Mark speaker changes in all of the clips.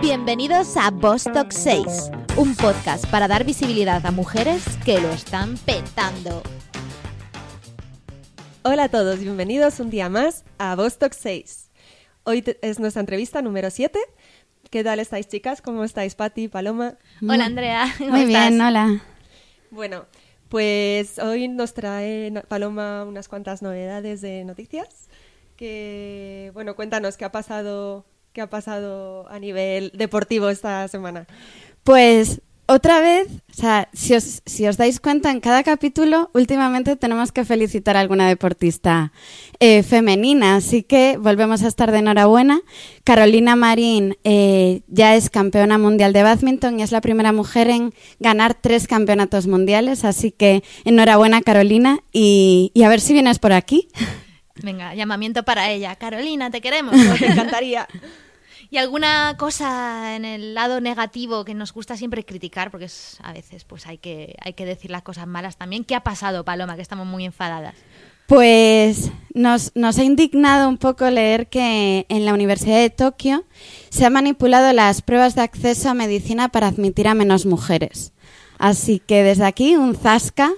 Speaker 1: Bienvenidos a Bostock 6, un podcast para dar visibilidad a mujeres que lo están petando.
Speaker 2: Hola a todos, bienvenidos un día más a Bostock 6. Hoy es nuestra entrevista número 7. ¿Qué tal estáis, chicas? ¿Cómo estáis, Patti, Paloma?
Speaker 1: Hola, Andrea.
Speaker 3: Muy bien, hola.
Speaker 2: Bueno, pues hoy nos trae Paloma unas cuantas novedades de noticias. Que, bueno, cuéntanos qué ha pasado, qué ha pasado a nivel deportivo esta semana.
Speaker 3: Pues otra vez, o sea, si os, si os dais cuenta, en cada capítulo últimamente tenemos que felicitar a alguna deportista eh, femenina, así que volvemos a estar de enhorabuena. Carolina Marín eh, ya es campeona mundial de badminton y es la primera mujer en ganar tres campeonatos mundiales, así que enhorabuena Carolina y, y a ver si vienes por aquí.
Speaker 1: Venga, llamamiento para ella. Carolina, te queremos.
Speaker 2: te encantaría.
Speaker 1: ¿Y alguna cosa en el lado negativo que nos gusta siempre criticar? Porque a veces pues hay que, hay que decir las cosas malas también. ¿Qué ha pasado, Paloma, que estamos muy enfadadas?
Speaker 3: Pues nos, nos ha indignado un poco leer que en la Universidad de Tokio se han manipulado las pruebas de acceso a medicina para admitir a menos mujeres. Así que desde aquí un zasca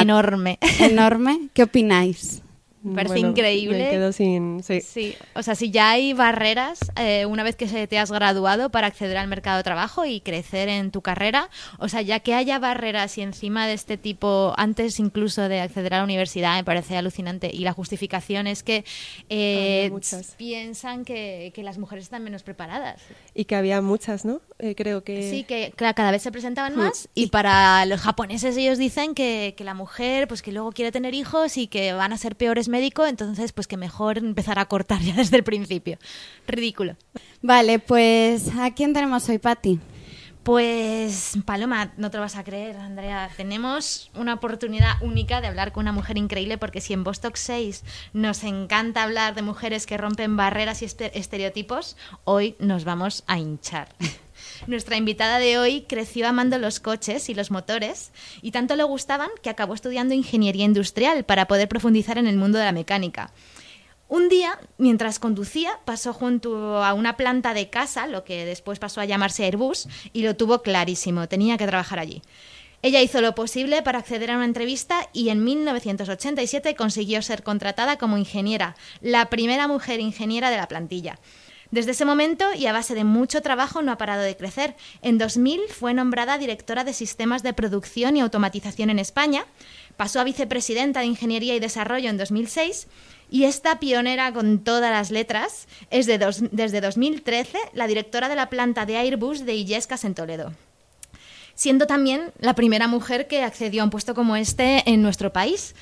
Speaker 1: enorme.
Speaker 3: Enorme. ¿Qué opináis?
Speaker 1: Me parece increíble.
Speaker 2: quedo sin.
Speaker 1: Sí. O sea, si ya hay barreras eh, una vez que te has graduado para acceder al mercado de trabajo y crecer en tu carrera, o sea, ya que haya barreras y encima de este tipo, antes incluso de acceder a la universidad, me parece alucinante. Y la justificación es que eh, piensan que, las mujeres están menos preparadas.
Speaker 2: Y que había muchas, ¿no? Eh, creo que.
Speaker 1: Sí, que cada vez se presentaban hmm. más. Y para los japoneses, ellos dicen que, que la mujer, pues que luego quiere tener hijos y que van a ser peores médico, entonces pues que mejor empezar a cortar ya desde el principio. Ridículo.
Speaker 3: Vale, pues ¿a quién tenemos hoy, Patti?
Speaker 1: Pues Paloma, no te lo vas a creer, Andrea. Tenemos una oportunidad única de hablar con una mujer increíble porque si en Bostock 6 nos encanta hablar de mujeres que rompen barreras y estereotipos, hoy nos vamos a hinchar. Nuestra invitada de hoy creció amando los coches y los motores y tanto le gustaban que acabó estudiando ingeniería industrial para poder profundizar en el mundo de la mecánica. Un día, mientras conducía, pasó junto a una planta de casa, lo que después pasó a llamarse Airbus, y lo tuvo clarísimo, tenía que trabajar allí. Ella hizo lo posible para acceder a una entrevista y en 1987 consiguió ser contratada como ingeniera, la primera mujer ingeniera de la plantilla. Desde ese momento y a base de mucho trabajo no ha parado de crecer. En 2000 fue nombrada directora de sistemas de producción y automatización en España, pasó a vicepresidenta de Ingeniería y Desarrollo en 2006 y esta pionera con todas las letras es desde 2013 la directora de la planta de Airbus de Illescas en Toledo siendo también la primera mujer que accedió a un puesto como este en nuestro país.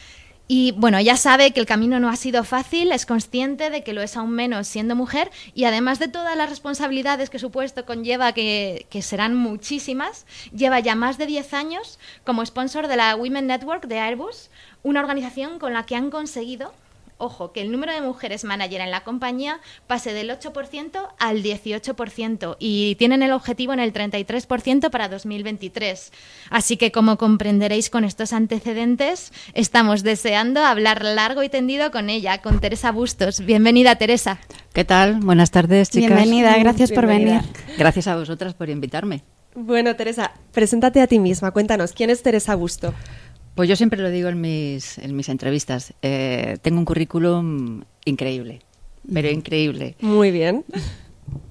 Speaker 1: Y bueno, ella sabe que el camino no ha sido fácil, es consciente de que lo es aún menos siendo mujer y además de todas las responsabilidades que su puesto conlleva, que, que serán muchísimas, lleva ya más de 10 años como sponsor de la Women Network de Airbus, una organización con la que han conseguido ojo, que el número de mujeres manager en la compañía pase del 8% al 18% y tienen el objetivo en el 33% para 2023. Así que como comprenderéis con estos antecedentes, estamos deseando hablar largo y tendido con ella, con Teresa Bustos. Bienvenida, Teresa.
Speaker 4: ¿Qué tal? Buenas tardes, chicas.
Speaker 3: Bienvenida, gracias por venir.
Speaker 4: Gracias a vosotras por invitarme.
Speaker 2: Bueno, Teresa, preséntate a ti misma. Cuéntanos, ¿quién es Teresa Busto?
Speaker 4: Pues yo siempre lo digo en mis, en mis entrevistas. Eh, tengo un currículum increíble, pero increíble.
Speaker 2: Muy bien.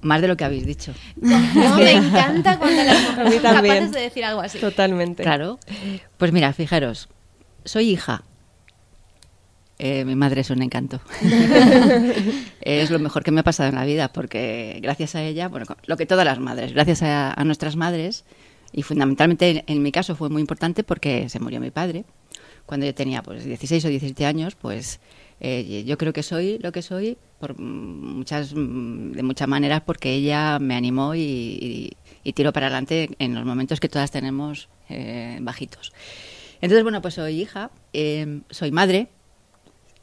Speaker 4: Más de lo que habéis dicho.
Speaker 1: me encanta cuando las mujeres son capaces de decir algo así.
Speaker 2: Totalmente.
Speaker 4: Claro. Pues mira, fijaros, soy hija. Eh, mi madre es un encanto. es lo mejor que me ha pasado en la vida, porque gracias a ella, bueno, lo que todas las madres, gracias a nuestras madres, y fundamentalmente en, mi caso fue muy importante porque se murió mi padre. Cuando yo tenía pues 16 o 17 años, pues eh, yo creo que soy lo que soy por muchas, de muchas maneras porque ella me animó y, tiró para adelante en los momentos que todas tenemos eh, bajitos. Entonces, bueno, pues soy hija, eh, soy madre,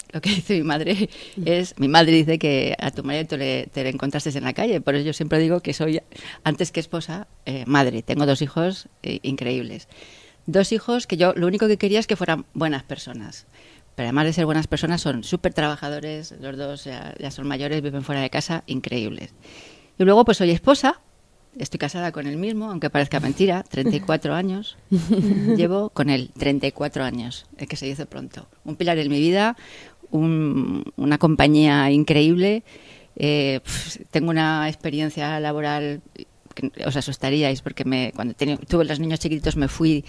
Speaker 4: lo que dice mi madre es, mi madre dice que a tu marido te le, te encontraste en la calle, por eso yo siempre digo que soy, antes que esposa, eh, madre. Tengo dos hijos eh, increíbles. Dos hijos que yo lo único que quería es que fueran buenas personas. Pero además de ser buenas personas, son súper trabajadores, los dos ya, son mayores, viven fuera de casa, increíbles. Y luego pues soy esposa, estoy casada con él mismo, aunque parezca mentira, 34 años. Llevo con él 34 años, es que se dice pronto. Un pilar en mi vida, un- una compañía increíble. Eh, pf, tengo una experiencia laboral que os asustaríais porque me, cuando tuve los niños chiquititos me fui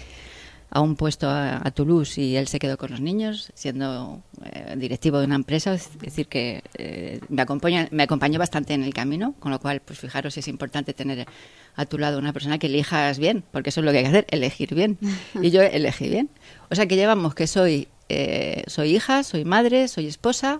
Speaker 4: a un puesto a, a Toulouse y él se quedó con los niños siendo eh, directivo de una empresa, es decir que eh, me acompaña me acompañó bastante en el camino, con lo cual pues fijaros es importante tener a tu lado una persona que elijas bien, porque eso es lo que hay que hacer, elegir bien. Y yo elegí bien. O sea que llevamos que soy eh, soy hija, soy madre, soy esposa,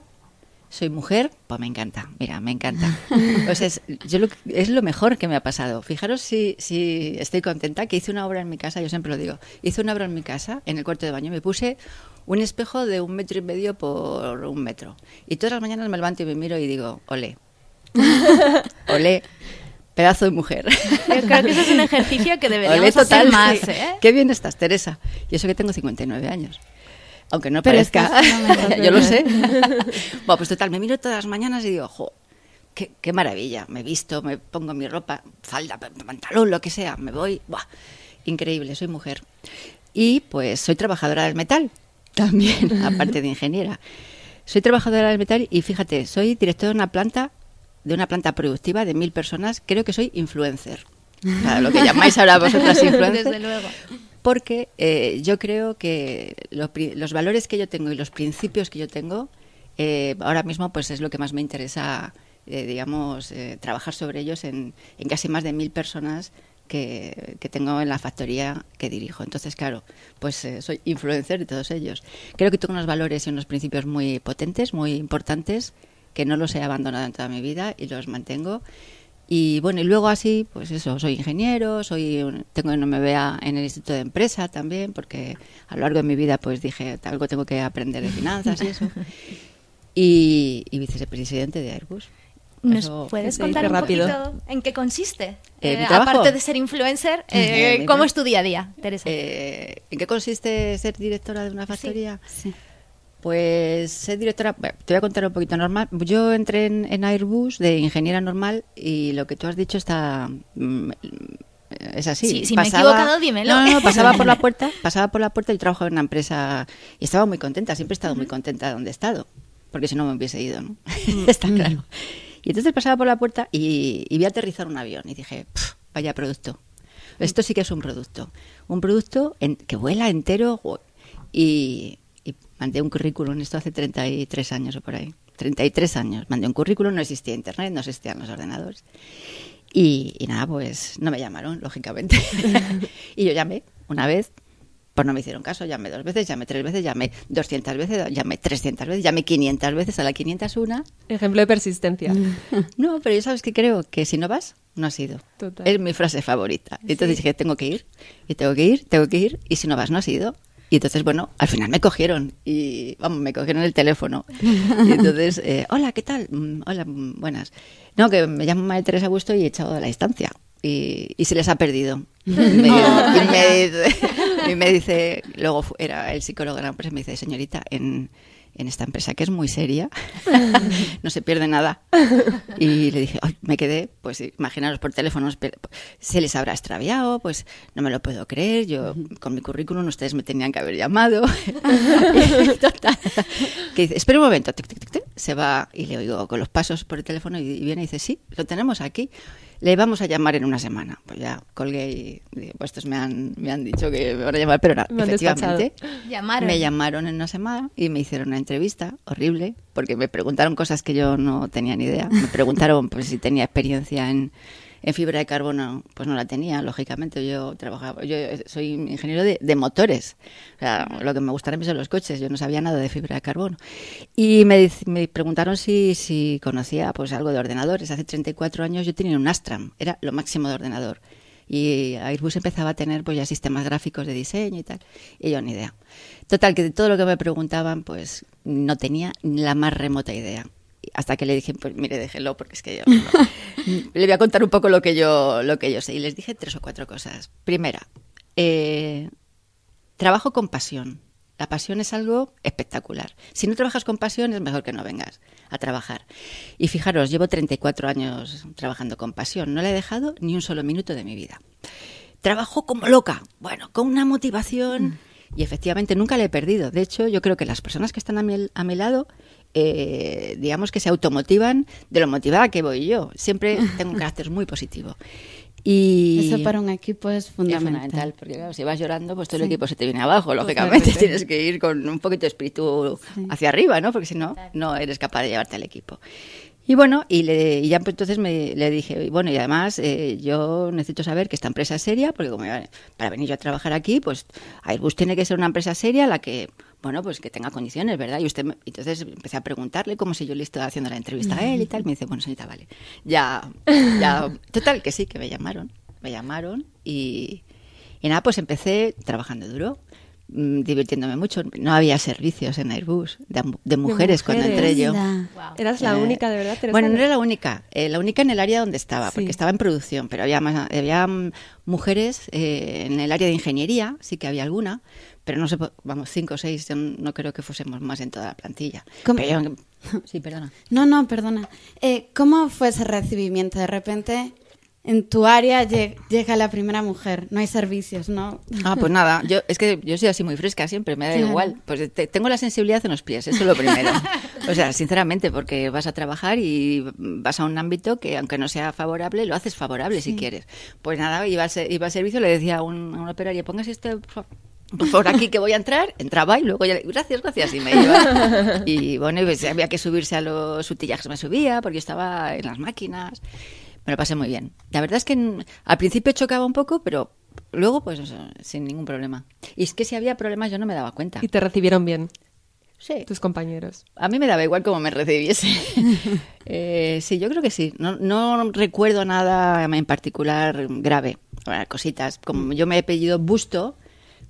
Speaker 4: soy mujer, pues me encanta, mira, me encanta. O sea, es, yo lo, que- es lo mejor que me ha pasado. Fijaros si, si estoy contenta, que hice una obra en mi casa, yo siempre lo digo, hice una obra en mi casa, en el cuarto de baño, me puse un espejo de un metro y medio por un metro. Y todas las mañanas me levanto y me miro y digo, olé, olé, pedazo de mujer.
Speaker 1: Yo creo que ese es un ejercicio que deberíamos
Speaker 4: Olé total,
Speaker 1: hacer más. ¿eh?
Speaker 4: Qué bien estás, Teresa. Y eso que tengo 59 años. Aunque no
Speaker 3: Pero
Speaker 4: parezca. Yo lo sé. bueno, pues total, me miro todas las mañanas y digo, jo, qué, qué maravilla. Me visto, me pongo mi ropa, falda, pantalón, lo que sea. Me voy. Buah, increíble, soy mujer. Y pues soy trabajadora del metal también, aparte de ingeniera. Soy trabajadora del metal y fíjate, soy directora de una planta, de una planta productiva de mil personas. Creo que soy influencer. O sea, lo que llamáis ahora vosotras influencer.
Speaker 1: Desde luego.
Speaker 4: Porque eh, yo creo que los, valores que yo tengo y los principios que yo tengo, eh, ahora mismo pues es lo que más me interesa, eh, digamos, eh, trabajar sobre ellos en, en casi más de mil personas que, que tengo en la factoría que dirijo. Entonces, claro, pues eh, soy influencer de todos ellos. Creo que tengo unos valores y unos principios muy potentes, muy importantes, que no los he abandonado en toda mi vida y los mantengo. Y bueno, y luego así, pues eso, soy ingeniero, soy un- tengo una MBA en el Instituto de Empresa también, porque a lo largo de mi vida pues dije, algo tengo que aprender de finanzas y eso. Y, y vicepresidente de Airbus.
Speaker 1: ¿Nos
Speaker 4: Eso-
Speaker 1: puedes contar un
Speaker 2: rápido.
Speaker 1: poquito en qué consiste?
Speaker 4: Eh,
Speaker 1: Eh, aparte de ser influencer, eh, ¿cómo es tu día a día, Teresa?
Speaker 4: Eh, ¿En qué consiste ser directora de una factoría?
Speaker 3: Sí.
Speaker 4: Pues ser directora, bueno, te voy a contar un poquito normal. Yo entré en, en Airbus de ingeniera normal y lo que tú has dicho está mm, es así.
Speaker 1: Sí, si me he equivocado, dímelo.
Speaker 4: No, no, pasaba por la puerta, pasaba por la puerta y trabajo en una empresa y estaba muy contenta, siempre he estado muy contenta donde he estado, porque si no me hubiese ido, ¿no? Está claro. Y entonces pasaba por la puerta y, y vi aterrizar un avión y dije, "Pf, vaya producto. Esto sí que es un producto. Un producto en- que vuela entero y mandé un currículum, esto hace 33 años o por ahí. 33 años. Mandé un currículum, no existía internet, no existían los ordenadores. Y, y nada, pues no me llamaron, lógicamente. y yo llamé una vez, pues no me hicieron caso, llamé dos veces, llamé tres veces, llamé 200 veces, llamé 300 veces, llamé 500 veces, a la 501
Speaker 2: Ejemplo de persistencia.
Speaker 4: no, pero yo sabes que creo que si no vas, no has ido.
Speaker 2: Total.
Speaker 4: Es mi frase favorita. Entonces dije, tengo que ir, y tengo que ir, tengo que ir, y si no vas, no has ido. Y entonces, bueno, al final me cogieron, y vamos, me cogieron el teléfono. Y entonces, eh, hola, ¿qué tal? Mm, hola, mm, buenas. No, que me llamo María Teresa Busto y he echado de la distancia. Y, y se les ha perdido. Y me, y me y me dice- luego era el psicólogo de la empresa, me dice, señorita, en, en esta empresa que es muy seria, no se pierde nada. Y le dije, "Ay", me quedé, pues imaginaros por teléfono, se les habrá extraviado, pues no me lo puedo creer, yo con mi currículum ustedes me tenían que haber llamado. Total, que dice, espera un momento, tic, tic, tic, tic, se va y le oigo con los pasos por el teléfono y viene y dice, sí, lo tenemos aquí. Le vamos a llamar en una semana. Pues ya colgué y dije, pues estos me han, me han dicho que me van a llamar, pero no,
Speaker 2: Me
Speaker 4: efectivamente.
Speaker 1: Llamaron.
Speaker 4: Me llamaron en una semana y me hicieron una entrevista horrible porque me preguntaron cosas que yo no tenía ni idea. Me preguntaron pues, si tenía experiencia en, en fibra de carbono. Pues no la tenía, lógicamente. Yo trabajaba, yo soy ingeniero de, motores. O sea, lo que me gustaron a mí son los coches. Yo no sabía nada de fibra de carbono. Y me, preguntaron si, si conocía pues algo de ordenadores. Hace 34 años yo tenía un Astram, era lo máximo de ordenador. Y Airbus empezaba a tener pues ya sistemas gráficos de diseño y tal. Y yo ni idea. Total, que de todo lo que me preguntaban, pues no tenía la más remota idea. Hasta que le dije, pues mire, déjelo, porque es que yo le voy a contar un poco lo que yo, lo que yo sé. Y les dije tres o cuatro cosas. Primera, eh, trabajo con pasión. La pasión es algo espectacular. Si no trabajas con pasión, es mejor que no vengas a trabajar. Y fijaros, llevo 34 años trabajando con pasión. No le he dejado ni un solo minuto de mi vida. Trabajo como loca. Bueno, con una motivación. Mm. Y efectivamente nunca le he perdido. De hecho, yo creo que las personas que están a mi, a mi lado eh, digamos que se automotivan de lo motivada que voy yo. Siempre tengo un carácter muy positivo. Y
Speaker 3: Eso para un equipo es fundamental.
Speaker 4: porque si vas llorando, pues todo el equipo se te viene abajo, lógicamente. Tienes que ir con un poquito de espíritu hacia arriba, ¿no? Porque si no, no eres capaz de llevarte al equipo. Y bueno, y, le, ya pues entonces me, le dije, bueno, y además eh, yo necesito saber que esta empresa es seria, porque como para venir yo a trabajar aquí, pues Airbus tiene que ser una empresa seria la que bueno, pues que tenga condiciones, ¿verdad? Y usted, entonces empecé a preguntarle como si yo le estaba haciendo la entrevista a él y tal. Me dice, bueno, señorita, vale. Ya, ya, total, que sí, que me llamaron. Me llamaron y, y nada, pues empecé trabajando duro. Mm, divirtiéndome mucho. No había servicios en Airbus de, mujeres, cuando entré yo.
Speaker 2: ¿Eras la eh, única, de verdad?
Speaker 4: Bueno, no era la única. Eh, la única en el área donde estaba, porque estaba en producción, pero había, más, había mm, mujeres eh, en el área de ingeniería, sí que había alguna, pero no sé, vamos, cinco o seis, no creo que fuésemos más en toda la plantilla. sí, perdona.
Speaker 3: No, no, perdona. ¿Cómo fue ese recibimiento? De repente en tu área llega la primera mujer, no hay servicios, ¿no?
Speaker 4: Ah, pues nada, yo es que yo soy así muy fresca siempre, me da igual. Pues tengo la sensibilidad en los pies, eso es lo primero. o sea, sinceramente, porque vas a trabajar y vas a un ámbito que aunque no sea favorable, lo haces favorable si quieres. Pues nada, iba, iba al servicio, le decía a un, a un operario, póngase este por aquí que voy a entrar, entraba y luego ya, gracias, gracias, y me iba. Y bueno, pues había que subirse a los utillajes, me subía porque estaba en las máquinas. Me lo pasé muy bien. La verdad es que al principio chocaba un poco, pero luego, pues sin ningún problema. Y es que si había problemas yo no me daba cuenta.
Speaker 2: ¿Y te recibieron bien?
Speaker 4: Sí.
Speaker 2: Tus compañeros.
Speaker 4: A mí me daba igual cómo me recibiese. eh, sí, yo creo que sí. No, no recuerdo nada en particular grave. cositas. Como yo me he pedido Busto,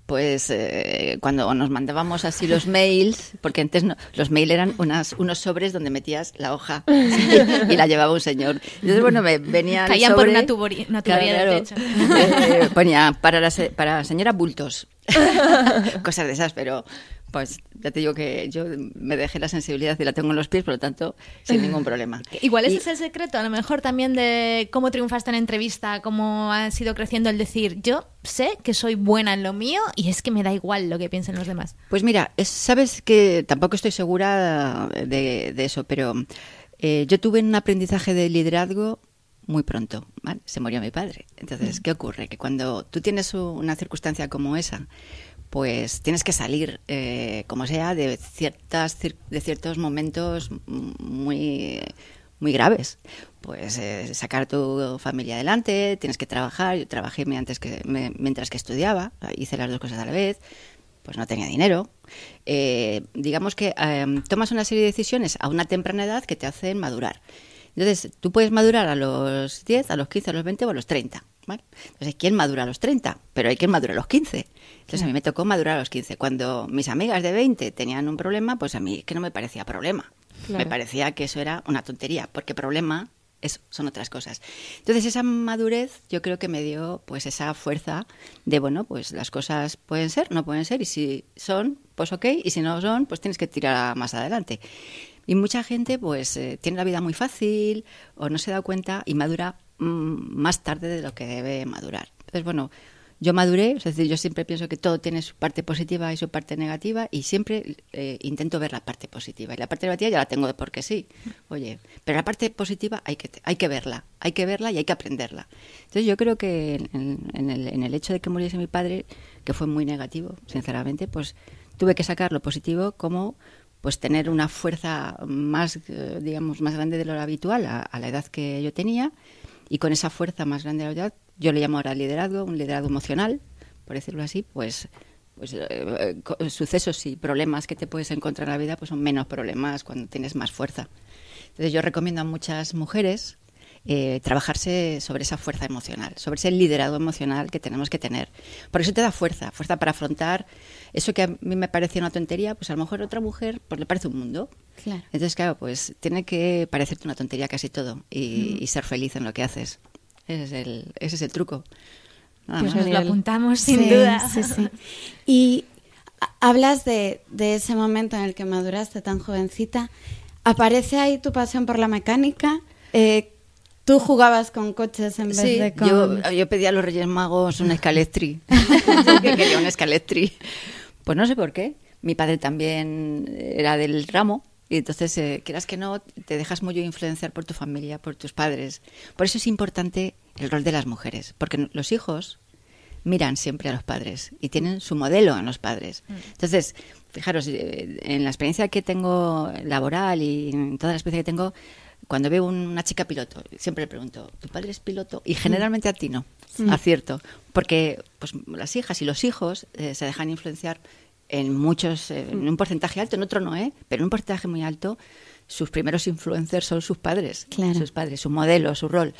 Speaker 4: pues eh, cuando nos mandábamos así los mails, porque antes los mails eran unas, unos sobres donde metías la hoja y, la llevaba un señor. Entonces, bueno, me venía
Speaker 1: Caían por una, tubería, una tubería del techo.
Speaker 4: Eh, ponía para la, para señora Bultos. Cosas de esas, pero pues ya te digo que yo me dejé la sensibilidad y la tengo en los pies, por lo tanto, sin ningún problema.
Speaker 1: Igual ese es el secreto, a lo mejor también de cómo triunfaste en entrevista, cómo ha sido creciendo el decir, yo sé que soy buena en lo mío y es que me da igual lo que piensen los demás.
Speaker 4: Pues mira, sabes que tampoco estoy segura de, eso, pero eh, yo tuve un aprendizaje de liderazgo muy pronto. Se murió mi padre. Entonces, ¿qué ocurre? Que cuando tú tienes una circunstancia como esa, pues tienes que salir, eh, como sea, de, ciertas, de ciertos momentos muy, muy graves. Pues eh, sacar tu familia adelante, tienes que trabajar. Yo trabajé mientras que, mientras que estudiaba, hice las dos cosas a la vez, pues no tenía dinero. Eh, digamos que tomas una serie de decisiones a una temprana edad que te hacen madurar. Entonces, tú puedes madurar a los 10, a los 15, a los 20 o a los 30. Entonces, ¿quién madura a los 30? Pero hay quien madura a los 15. Entonces, a mí me tocó madurar a los 15. Cuando mis amigas de 20 tenían un problema, pues a mí que no me parecía problema. Me parecía que eso era una tontería, porque problema es, son otras cosas. Entonces, esa madurez yo creo que me dio pues esa fuerza de, bueno, pues las cosas pueden ser, no pueden ser, y si son, pues ok, y si no son, pues tienes que tirar más adelante. Y mucha gente pues eh, tiene la vida muy fácil o no se da cuenta y madura mm, más tarde de lo que debe madurar. Entonces, bueno, yo maduré, es decir, yo siempre pienso que todo tiene su parte positiva y su parte negativa y siempre eh, intento ver la parte positiva. Y la parte negativa ya la tengo de porque sí, oye, pero la parte positiva hay que, hay que verla, hay que verla y hay que aprenderla. Entonces yo creo que en, el, en el hecho de que muriese mi padre, que fue muy negativo, sinceramente, pues tuve que sacar lo positivo como pues tener una fuerza más, eh, digamos, más grande de lo habitual a, la edad que yo tenía y con esa fuerza más grande de la edad, yo le llamo ahora liderazgo, un liderazgo emocional, por decirlo así, pues pues eh, sucesos y problemas que te puedes encontrar en la vida pues son menos problemas cuando tienes más fuerza. Entonces yo recomiendo a muchas mujeres eh, trabajarse sobre esa fuerza emocional, sobre ese liderazgo emocional que tenemos que tener. Por eso te da fuerza, fuerza para afrontar eso que a mí me parecía una tontería, pues a lo mejor a otra mujer pues le parece un mundo. Entonces, claro, pues tiene que parecerte una tontería casi todo y, ser feliz en lo que haces. Ese es el, ese es el truco.
Speaker 1: pues nos lo apuntamos sin duda.
Speaker 3: Y hablas de, de ese momento en el que maduraste tan jovencita. ¿Aparece ahí tu pasión por la mecánica? Eh, ¿Tú jugabas con coches en vez
Speaker 4: Sí,
Speaker 3: de con...?
Speaker 4: yo, yo pedí a los Reyes Magos una escalectri. que quería una escalectri. Pues no sé por qué. Mi padre también era del ramo. Y entonces, eh, quieras que no, te dejas muy influenciar por tu familia, por tus padres. Por eso es importante el rol de las mujeres. Porque los hijos miran siempre a los padres y tienen su modelo en los padres. Entonces, fijaros, eh, en la experiencia que tengo laboral y en toda la experiencia que tengo, cuando veo un- una chica piloto, siempre le pregunto, ¿tu padre es piloto? Y generalmente a ti no, acierto. Porque pues, las hijas y los hijos eh, se dejan influenciar en muchos, eh, en un porcentaje alto, en otro no, ¿eh? Pero en un porcentaje muy alto, sus primeros influencers son sus padres,
Speaker 3: Claro.
Speaker 4: sus padres, su modelo, su rol.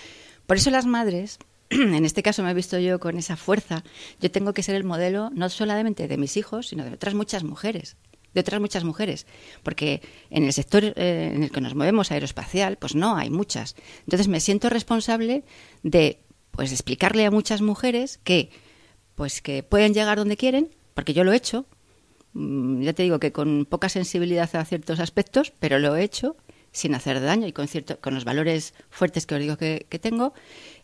Speaker 4: Por eso las madres, en este caso me he visto yo con esa fuerza, yo tengo que ser el modelo no solamente de mis hijos, sino de otras muchas mujeres de otras muchas mujeres, porque en el sector eh, en el que nos movemos aeroespacial, pues no hay muchas. Entonces me siento responsable de pues explicarle a muchas mujeres que pues que pueden llegar donde quieren, porque yo lo he hecho. Mm, Ya te digo que con poca sensibilidad a ciertos aspectos, pero lo he hecho sin hacer daño y con cierto, con los valores fuertes que os digo que, tengo.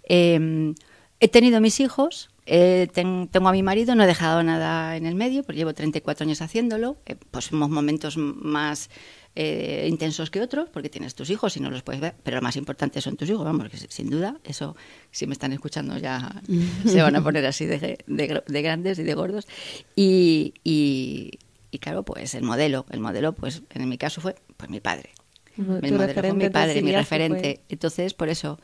Speaker 4: Eh, he tenido mis hijos, eh, ten- tengo a mi marido, no he dejado nada en el medio, porque llevo 34 años haciéndolo. Eh, pues unos momentos más eh, intensos que otros, porque tienes tus hijos y no los puedes ver, pero lo más importante son tus hijos, vamos, que sin duda, eso, si me están escuchando ya se van a poner así de, de gr- de grandes y de gordos. Y, y, y claro, pues el modelo, el modelo, pues en mi caso fue pues mi padre. El modelo fue mi padre, mi referente. Entonces, por eso,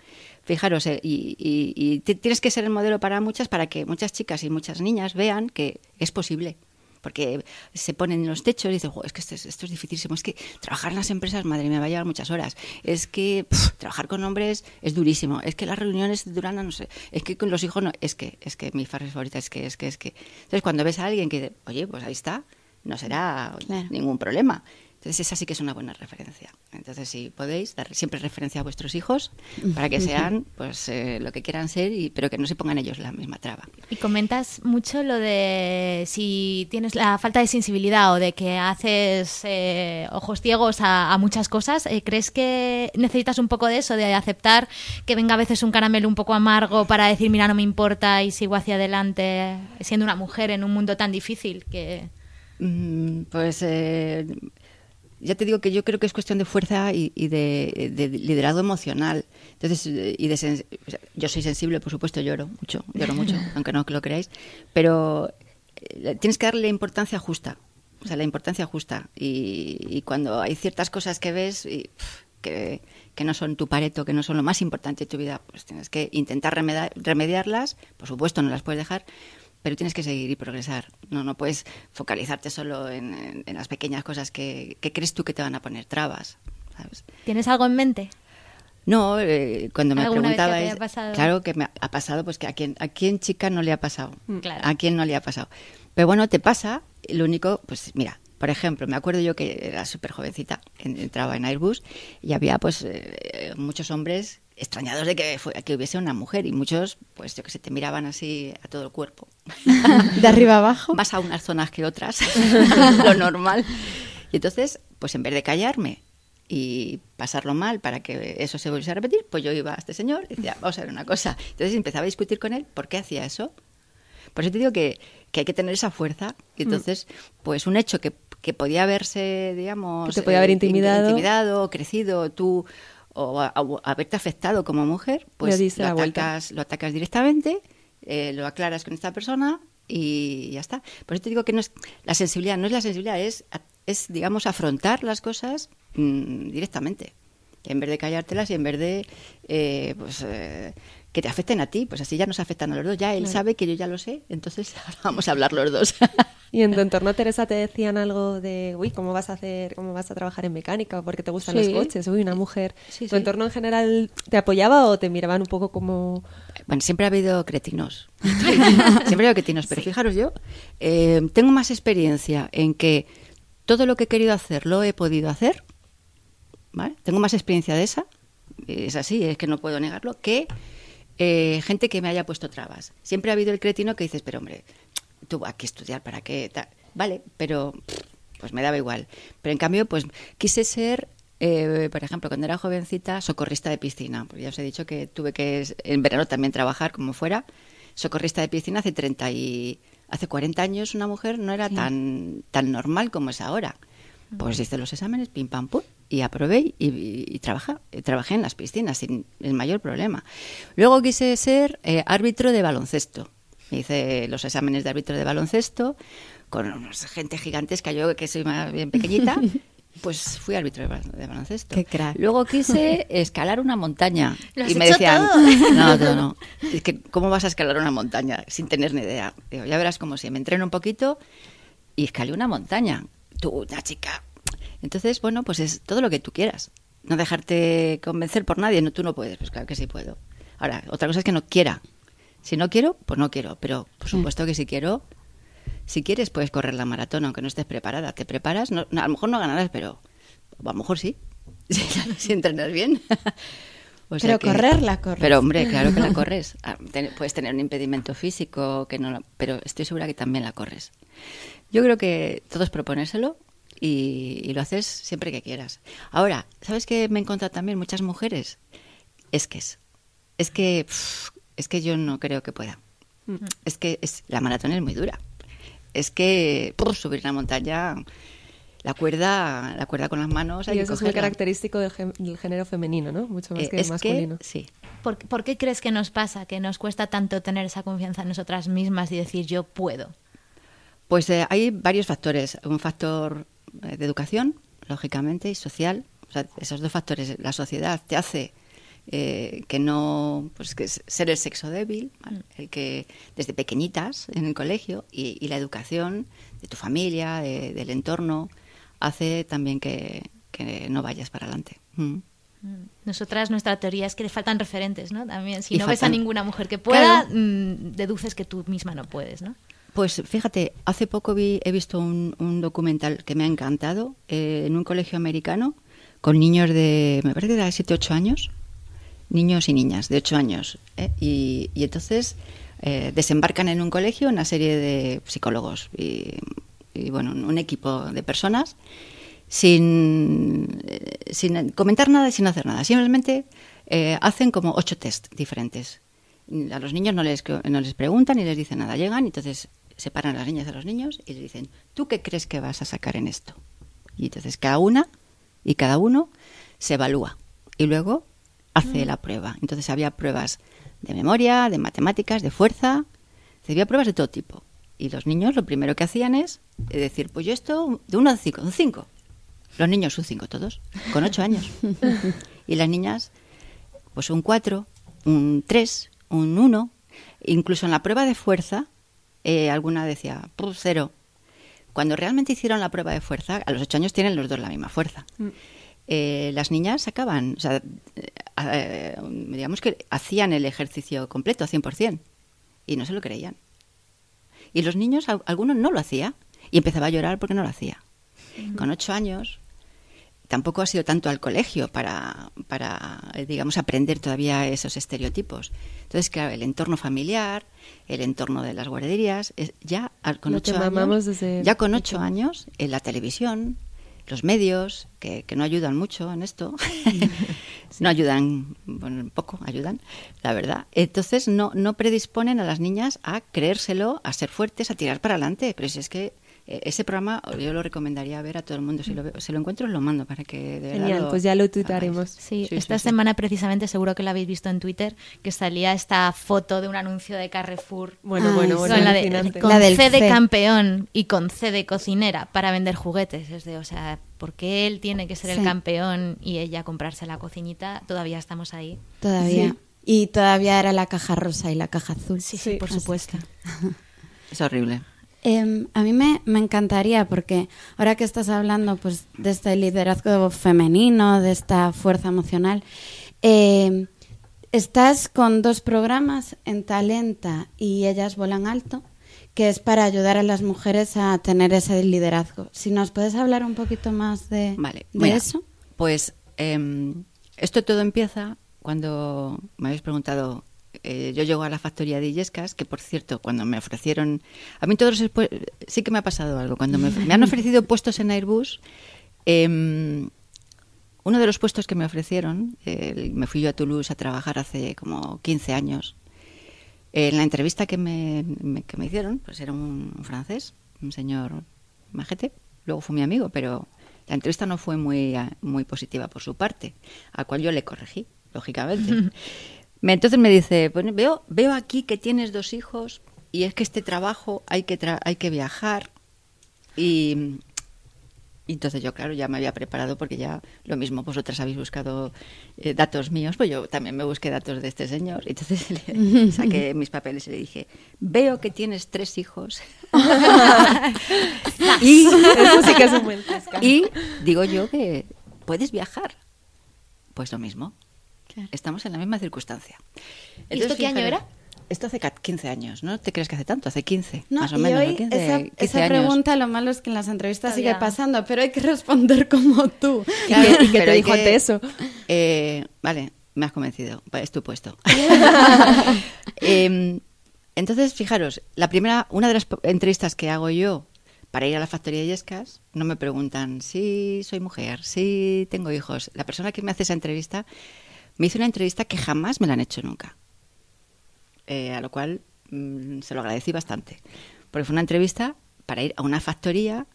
Speaker 4: fijaros, eh, y, y- y ti- tienes que ser el modelo para muchas, para que muchas chicas y muchas niñas vean que es posible. Porque se ponen en los techos y dicen, "Jo, es que esto es, esto es dificilísimo, es que trabajar en las empresas, madre mía, va a llevar muchas horas. Es que trabajar con hombres es durísimo. Es que las reuniones duran, no sé, es que con los hijos no, es que, es que mi frase favorita es que, es que, es que. Entonces, cuando ves a alguien que dice, oye, pues ahí está, no será
Speaker 3: Claro.
Speaker 4: ningún problema. Entonces esa sí que es una buena referencia. Entonces si podéis dar siempre referencia a vuestros hijos para que sean pues eh, lo que quieran ser y pero que no se pongan ellos la misma traba.
Speaker 1: Y comentas mucho lo de si tienes la falta de sensibilidad o de que haces eh, ojos ciegos a, a muchas cosas. Eh, ¿Crees que necesitas un poco de eso, de aceptar que venga a veces un caramelo un poco amargo para decir, mira, no me importa y sigo hacia adelante, siendo una mujer en un mundo tan difícil que...
Speaker 4: Mm, Pues eh, ya te digo que yo creo que es cuestión de fuerza y, y de, de liderazgo emocional. Entonces, y de o sea, yo soy sensible, por supuesto, lloro mucho, lloro mucho, aunque no lo creáis, pero eh, tienes que darle importancia justa, o sea, la importancia justa. Y, y cuando hay ciertas cosas que ves y, pf, que, que no son tu pareto, que no son lo más importante de tu vida, pues tienes que intentar remediarlas, por supuesto, no las puedes dejar, pero tienes que seguir y progresar. No, no puedes focalizarte solo en, en- en las pequeñas cosas que, que crees tú que te van a poner trabas. ¿sabes?
Speaker 1: ¿Tienes algo en mente?
Speaker 4: No, eh, cuando me
Speaker 1: ¿Alguna vez que
Speaker 4: claro que me ha- pasado, pues que a quién, a quién chica no le ha pasado,
Speaker 1: Claro.
Speaker 4: a quién no le ha pasado. Pero bueno, te pasa, lo único, pues mira, por ejemplo, me acuerdo yo que era súper jovencita, en- entraba en Airbus y había pues eh, muchos hombres extrañados de que, fue, que hubiese una mujer y muchos, pues yo que sé, te miraban así a todo el cuerpo.
Speaker 3: De arriba abajo.
Speaker 4: Más a unas zonas que otras, lo normal. Y entonces, pues en vez de callarme y pasarlo mal para que eso se volviese a repetir, pues yo iba a este señor y decía, vamos a ver una cosa. Entonces empezaba a discutir con él por qué hacía eso. Por eso te digo que, que hay que tener esa fuerza. Y entonces, pues un hecho que, que podía haberse, digamos...
Speaker 2: Que te podía haber
Speaker 4: eh,
Speaker 2: intimidado.
Speaker 4: intimidado, crecido, tú, o, a- o haberte afectado como mujer, pues lo atacas, lo atacas directamente, eh, lo aclaras con esta persona y ya está. Por eso te digo que no es la sensibilidad, no es la sensibilidad, es, es digamos, afrontar las cosas mm, directamente. En vez de callártelas y en vez de eh, pues, eh, que te afecten a ti, pues así ya nos afectan a los dos. Ya él sabe que yo ya lo sé, entonces vamos a hablar los dos.
Speaker 2: Y en tu entorno, Teresa, te decían algo de, uy, ¿cómo vas a hacer, cómo vas a trabajar en mecánica? ¿O porque te gustan
Speaker 4: Sí.
Speaker 2: los coches? Uy, una mujer.
Speaker 4: Sí,
Speaker 2: ¿Tu
Speaker 4: sí.
Speaker 2: entorno en general te apoyaba o te miraban un poco como...
Speaker 4: Bueno, siempre ha habido cretinos. siempre ha habido cretinos. Pero fijaros, yo eh, tengo más experiencia en que todo lo que he querido hacer lo he podido hacer. ¿vale? Tengo más experiencia de esa. Es así, es que no puedo negarlo. Que eh, gente que me haya puesto trabas. Siempre ha habido el cretino que dices, pero hombre, tú vas a estudiar para qué. tal? vale, pero pues me daba igual. Pero en cambio, pues quise ser, eh, por ejemplo, cuando era jovencita, socorrista de piscina. Porque ya os he dicho que tuve que en verano también trabajar como fuera. Socorrista de piscina hace 30 y hace 40 años una mujer no era tan tan normal como es ahora. Pues hice los exámenes, pim pam pum, y aprobé y, y, trabajé, trabajé en las piscinas sin el mayor problema. Luego quise ser eh, árbitro de baloncesto. Hice los exámenes de árbitro de baloncesto con gente gigantesca, yo que soy más bien pequeñita. Pues fui árbitro de baloncesto.
Speaker 3: Qué crack.
Speaker 4: Luego quise escalar una montaña.
Speaker 1: ¿Lo has
Speaker 4: y me
Speaker 1: hecho
Speaker 4: decían,
Speaker 1: todo?
Speaker 4: no, no, no. Es que, ¿cómo vas a escalar una montaña sin tener ni idea? Digo, ya verás como si me entreno un poquito y escalé una montaña. Tú, una chica. Entonces, bueno, pues es todo lo que tú quieras. No dejarte convencer por nadie. No, tú no puedes. Pues claro que sí puedo. Ahora, otra cosa es que no quiera. Si no quiero, pues no quiero. Pero por supuesto que si quiero, si quieres puedes correr la maratón aunque no estés preparada. Te preparas, no, a lo mejor no ganarás, pero a lo mejor sí. si entrenas bien. O sea
Speaker 3: Pero
Speaker 4: que-
Speaker 3: correrla, corres.
Speaker 4: Pero hombre, claro que la corres. Ah, puedes tener un impedimento físico, que no, la- pero estoy segura que también la corres. Yo creo que todo es proponérselo y, y lo haces siempre que quieras. Ahora, ¿sabes qué me he encontrado también muchas mujeres? Es que es. Es que, es que yo no creo que pueda. Es que es, la maratón es muy dura. Es que puf, subir una montaña, la cuerda, la cuerda con las manos, hay
Speaker 2: Y
Speaker 4: que
Speaker 2: eso es muy característico del, gen- del género femenino, ¿no? Mucho más
Speaker 4: Eh,
Speaker 2: que
Speaker 4: es
Speaker 2: masculino.
Speaker 4: que, sí,
Speaker 1: ¿Por, por qué crees que nos pasa? Que nos cuesta tanto tener esa confianza en nosotras mismas y decir yo puedo.
Speaker 4: Pues eh, hay varios factores. Un factor eh, de educación, lógicamente, y social. O sea, esos dos factores. La sociedad te hace eh, que no, pues que ser el sexo débil, ¿vale? el que desde pequeñitas en el colegio y, y la educación de tu familia, de- del entorno, hace también que, que no vayas para adelante. Mm.
Speaker 1: Mm. Nosotras, nuestra teoría es que le faltan referentes, ¿no? También, si
Speaker 4: Y
Speaker 1: no ves a ninguna mujer que pueda,
Speaker 4: Claro.
Speaker 1: mm, deduces que tú misma no puedes, ¿no?
Speaker 4: Pues fíjate, hace poco vi, he visto un, un documental que me ha encantado eh, en un colegio americano con niños de, me parece de 7, 8 años, niños y niñas de 8 años. ¿eh? Y, y entonces eh, desembarcan en un colegio una serie de psicólogos y, y, bueno, un equipo de personas sin, eh, sin comentar nada y sin hacer nada. Simplemente hacen como ocho test diferentes. A los niños no les, no les preguntan ni les dicen nada. Llegan y entonces separan a las niñas de los niños y les dicen, ¿tú qué crees que vas a sacar en esto? Y entonces cada una y cada uno se evalúa y luego hace la prueba. Entonces había pruebas de memoria, de matemáticas, de fuerza, había pruebas de todo tipo. Y los niños lo primero que hacían es decir, pues yo esto de 1 a 5, un 5. Los niños un 5 todos, con 8 años. Y las niñas, pues un 4, un 3, un 1. Incluso en la prueba de fuerza, eh, alguna decía, pues cero. Cuando realmente hicieron la prueba de fuerza, a los 8 años tienen los dos la misma fuerza. Eh, las niñas sacaban, o sea, eh, eh, digamos que hacían el ejercicio completo, 100%, y no se lo creían. Y los niños, al- algunos no lo hacía, y empezaba a llorar porque no lo hacía. Con ocho años, tampoco ha sido tanto al colegio para, para eh, digamos, aprender todavía esos estereotipos. Entonces, claro, el entorno familiar, el entorno de las guarderías, es- ya con ocho años, ya con ocho años, en la televisión, los medios, que, que no ayudan mucho en esto, no ayudan, bueno, poco ayudan, la verdad. Entonces no, no predisponen a las niñas a creérselo, a ser fuertes, a tirar para adelante. Pero si es que ese programa yo lo recomendaría ver a todo el mundo. Si lo, veo- si lo encuentro, os lo mando para que de verdad
Speaker 2: Genial,
Speaker 4: lo
Speaker 2: pues ya lo tuitaremos.
Speaker 1: Sí,
Speaker 4: Sí,
Speaker 1: esta
Speaker 4: sí, sí.
Speaker 1: semana precisamente seguro que la habéis visto en Twitter, que salía esta foto de un anuncio de Carrefour.
Speaker 2: Bueno,
Speaker 3: Ay,
Speaker 2: bueno,
Speaker 3: sí.
Speaker 2: bueno,
Speaker 1: con, la de- con
Speaker 3: La del
Speaker 1: C de
Speaker 3: C.
Speaker 1: campeón y con C de cocinera para vender juguetes. Es de, o sea, ¿por qué él tiene que ser el campeón y ella comprarse la cocinita? Todavía estamos ahí.
Speaker 3: Todavía.
Speaker 2: Sí.
Speaker 3: Y todavía era la caja rosa y la caja azul.
Speaker 1: Sí, sí,
Speaker 2: Sí.
Speaker 1: por supuesto.
Speaker 4: Es horrible.
Speaker 3: Em, a mí me, me encantaría, porque ahora que estás hablando pues, de este liderazgo femenino, de esta fuerza emocional, em, estás con dos programas en Talenta y Ellas Volan Alto, que es para ayudar a las mujeres a tener ese liderazgo. Si nos puedes hablar un poquito más de,
Speaker 4: Vale,
Speaker 3: de
Speaker 4: mira,
Speaker 3: eso.
Speaker 4: Pues em, esto todo empieza cuando me habéis preguntado eh, yo llego a la factoría de Illescas, que por cierto, cuando me ofrecieron, a mí todos los sí que me ha pasado algo, cuando me, me han ofrecido puestos en Airbus, em, uno de los puestos que me ofrecieron, eh, me fui yo a Toulouse a trabajar hace como 15 años. En la entrevista que me, me- que me hicieron, pues era un, un francés, un señor majete, luego fue mi amigo, pero la entrevista no fue muy, muy positiva por su parte, a cual yo le corregí, lógicamente. Entonces me dice, "Bueno, veo, veo aquí que tienes dos hijos y es que este trabajo hay que, tra- hay que viajar y, y entonces yo, claro, ya me había preparado porque ya lo mismo vosotras habéis buscado eh, datos míos, pues yo también me busqué datos de este señor. Entonces le saqué mis papeles y le dije, veo que tienes tres hijos. y,
Speaker 2: Eso sí que es un buen
Speaker 4: y digo yo que puedes viajar. Pues lo mismo. Estamos en la misma circunstancia.
Speaker 1: ¿Y esto qué año era?
Speaker 4: Esto hace ca- 15 años, ¿no te crees que hace tanto? Hace 15,
Speaker 3: No,
Speaker 4: más o
Speaker 3: y
Speaker 4: menos. ¿no?
Speaker 3: hoy
Speaker 4: 15,
Speaker 3: esa,
Speaker 4: 15
Speaker 3: esa
Speaker 4: años.
Speaker 3: pregunta lo malo es que en las entrevistas sigue
Speaker 1: Todavía.
Speaker 3: pasando, pero hay que responder como tú.
Speaker 4: Claro,
Speaker 2: ¿Y
Speaker 4: pero
Speaker 2: te dijo ante eso?
Speaker 4: Eh, vale, me has convencido. Es tu puesto. Em, entonces, fijaros, la primera, una de las entrevistas que hago yo para ir a la factoría de Yescas, no me preguntan si soy mujer, si tengo hijos. La persona que me hace esa entrevista me hizo una entrevista que jamás me la han hecho nunca. Eh, a lo cual mm, se lo agradecí bastante. Porque fue una entrevista para ir a una factoría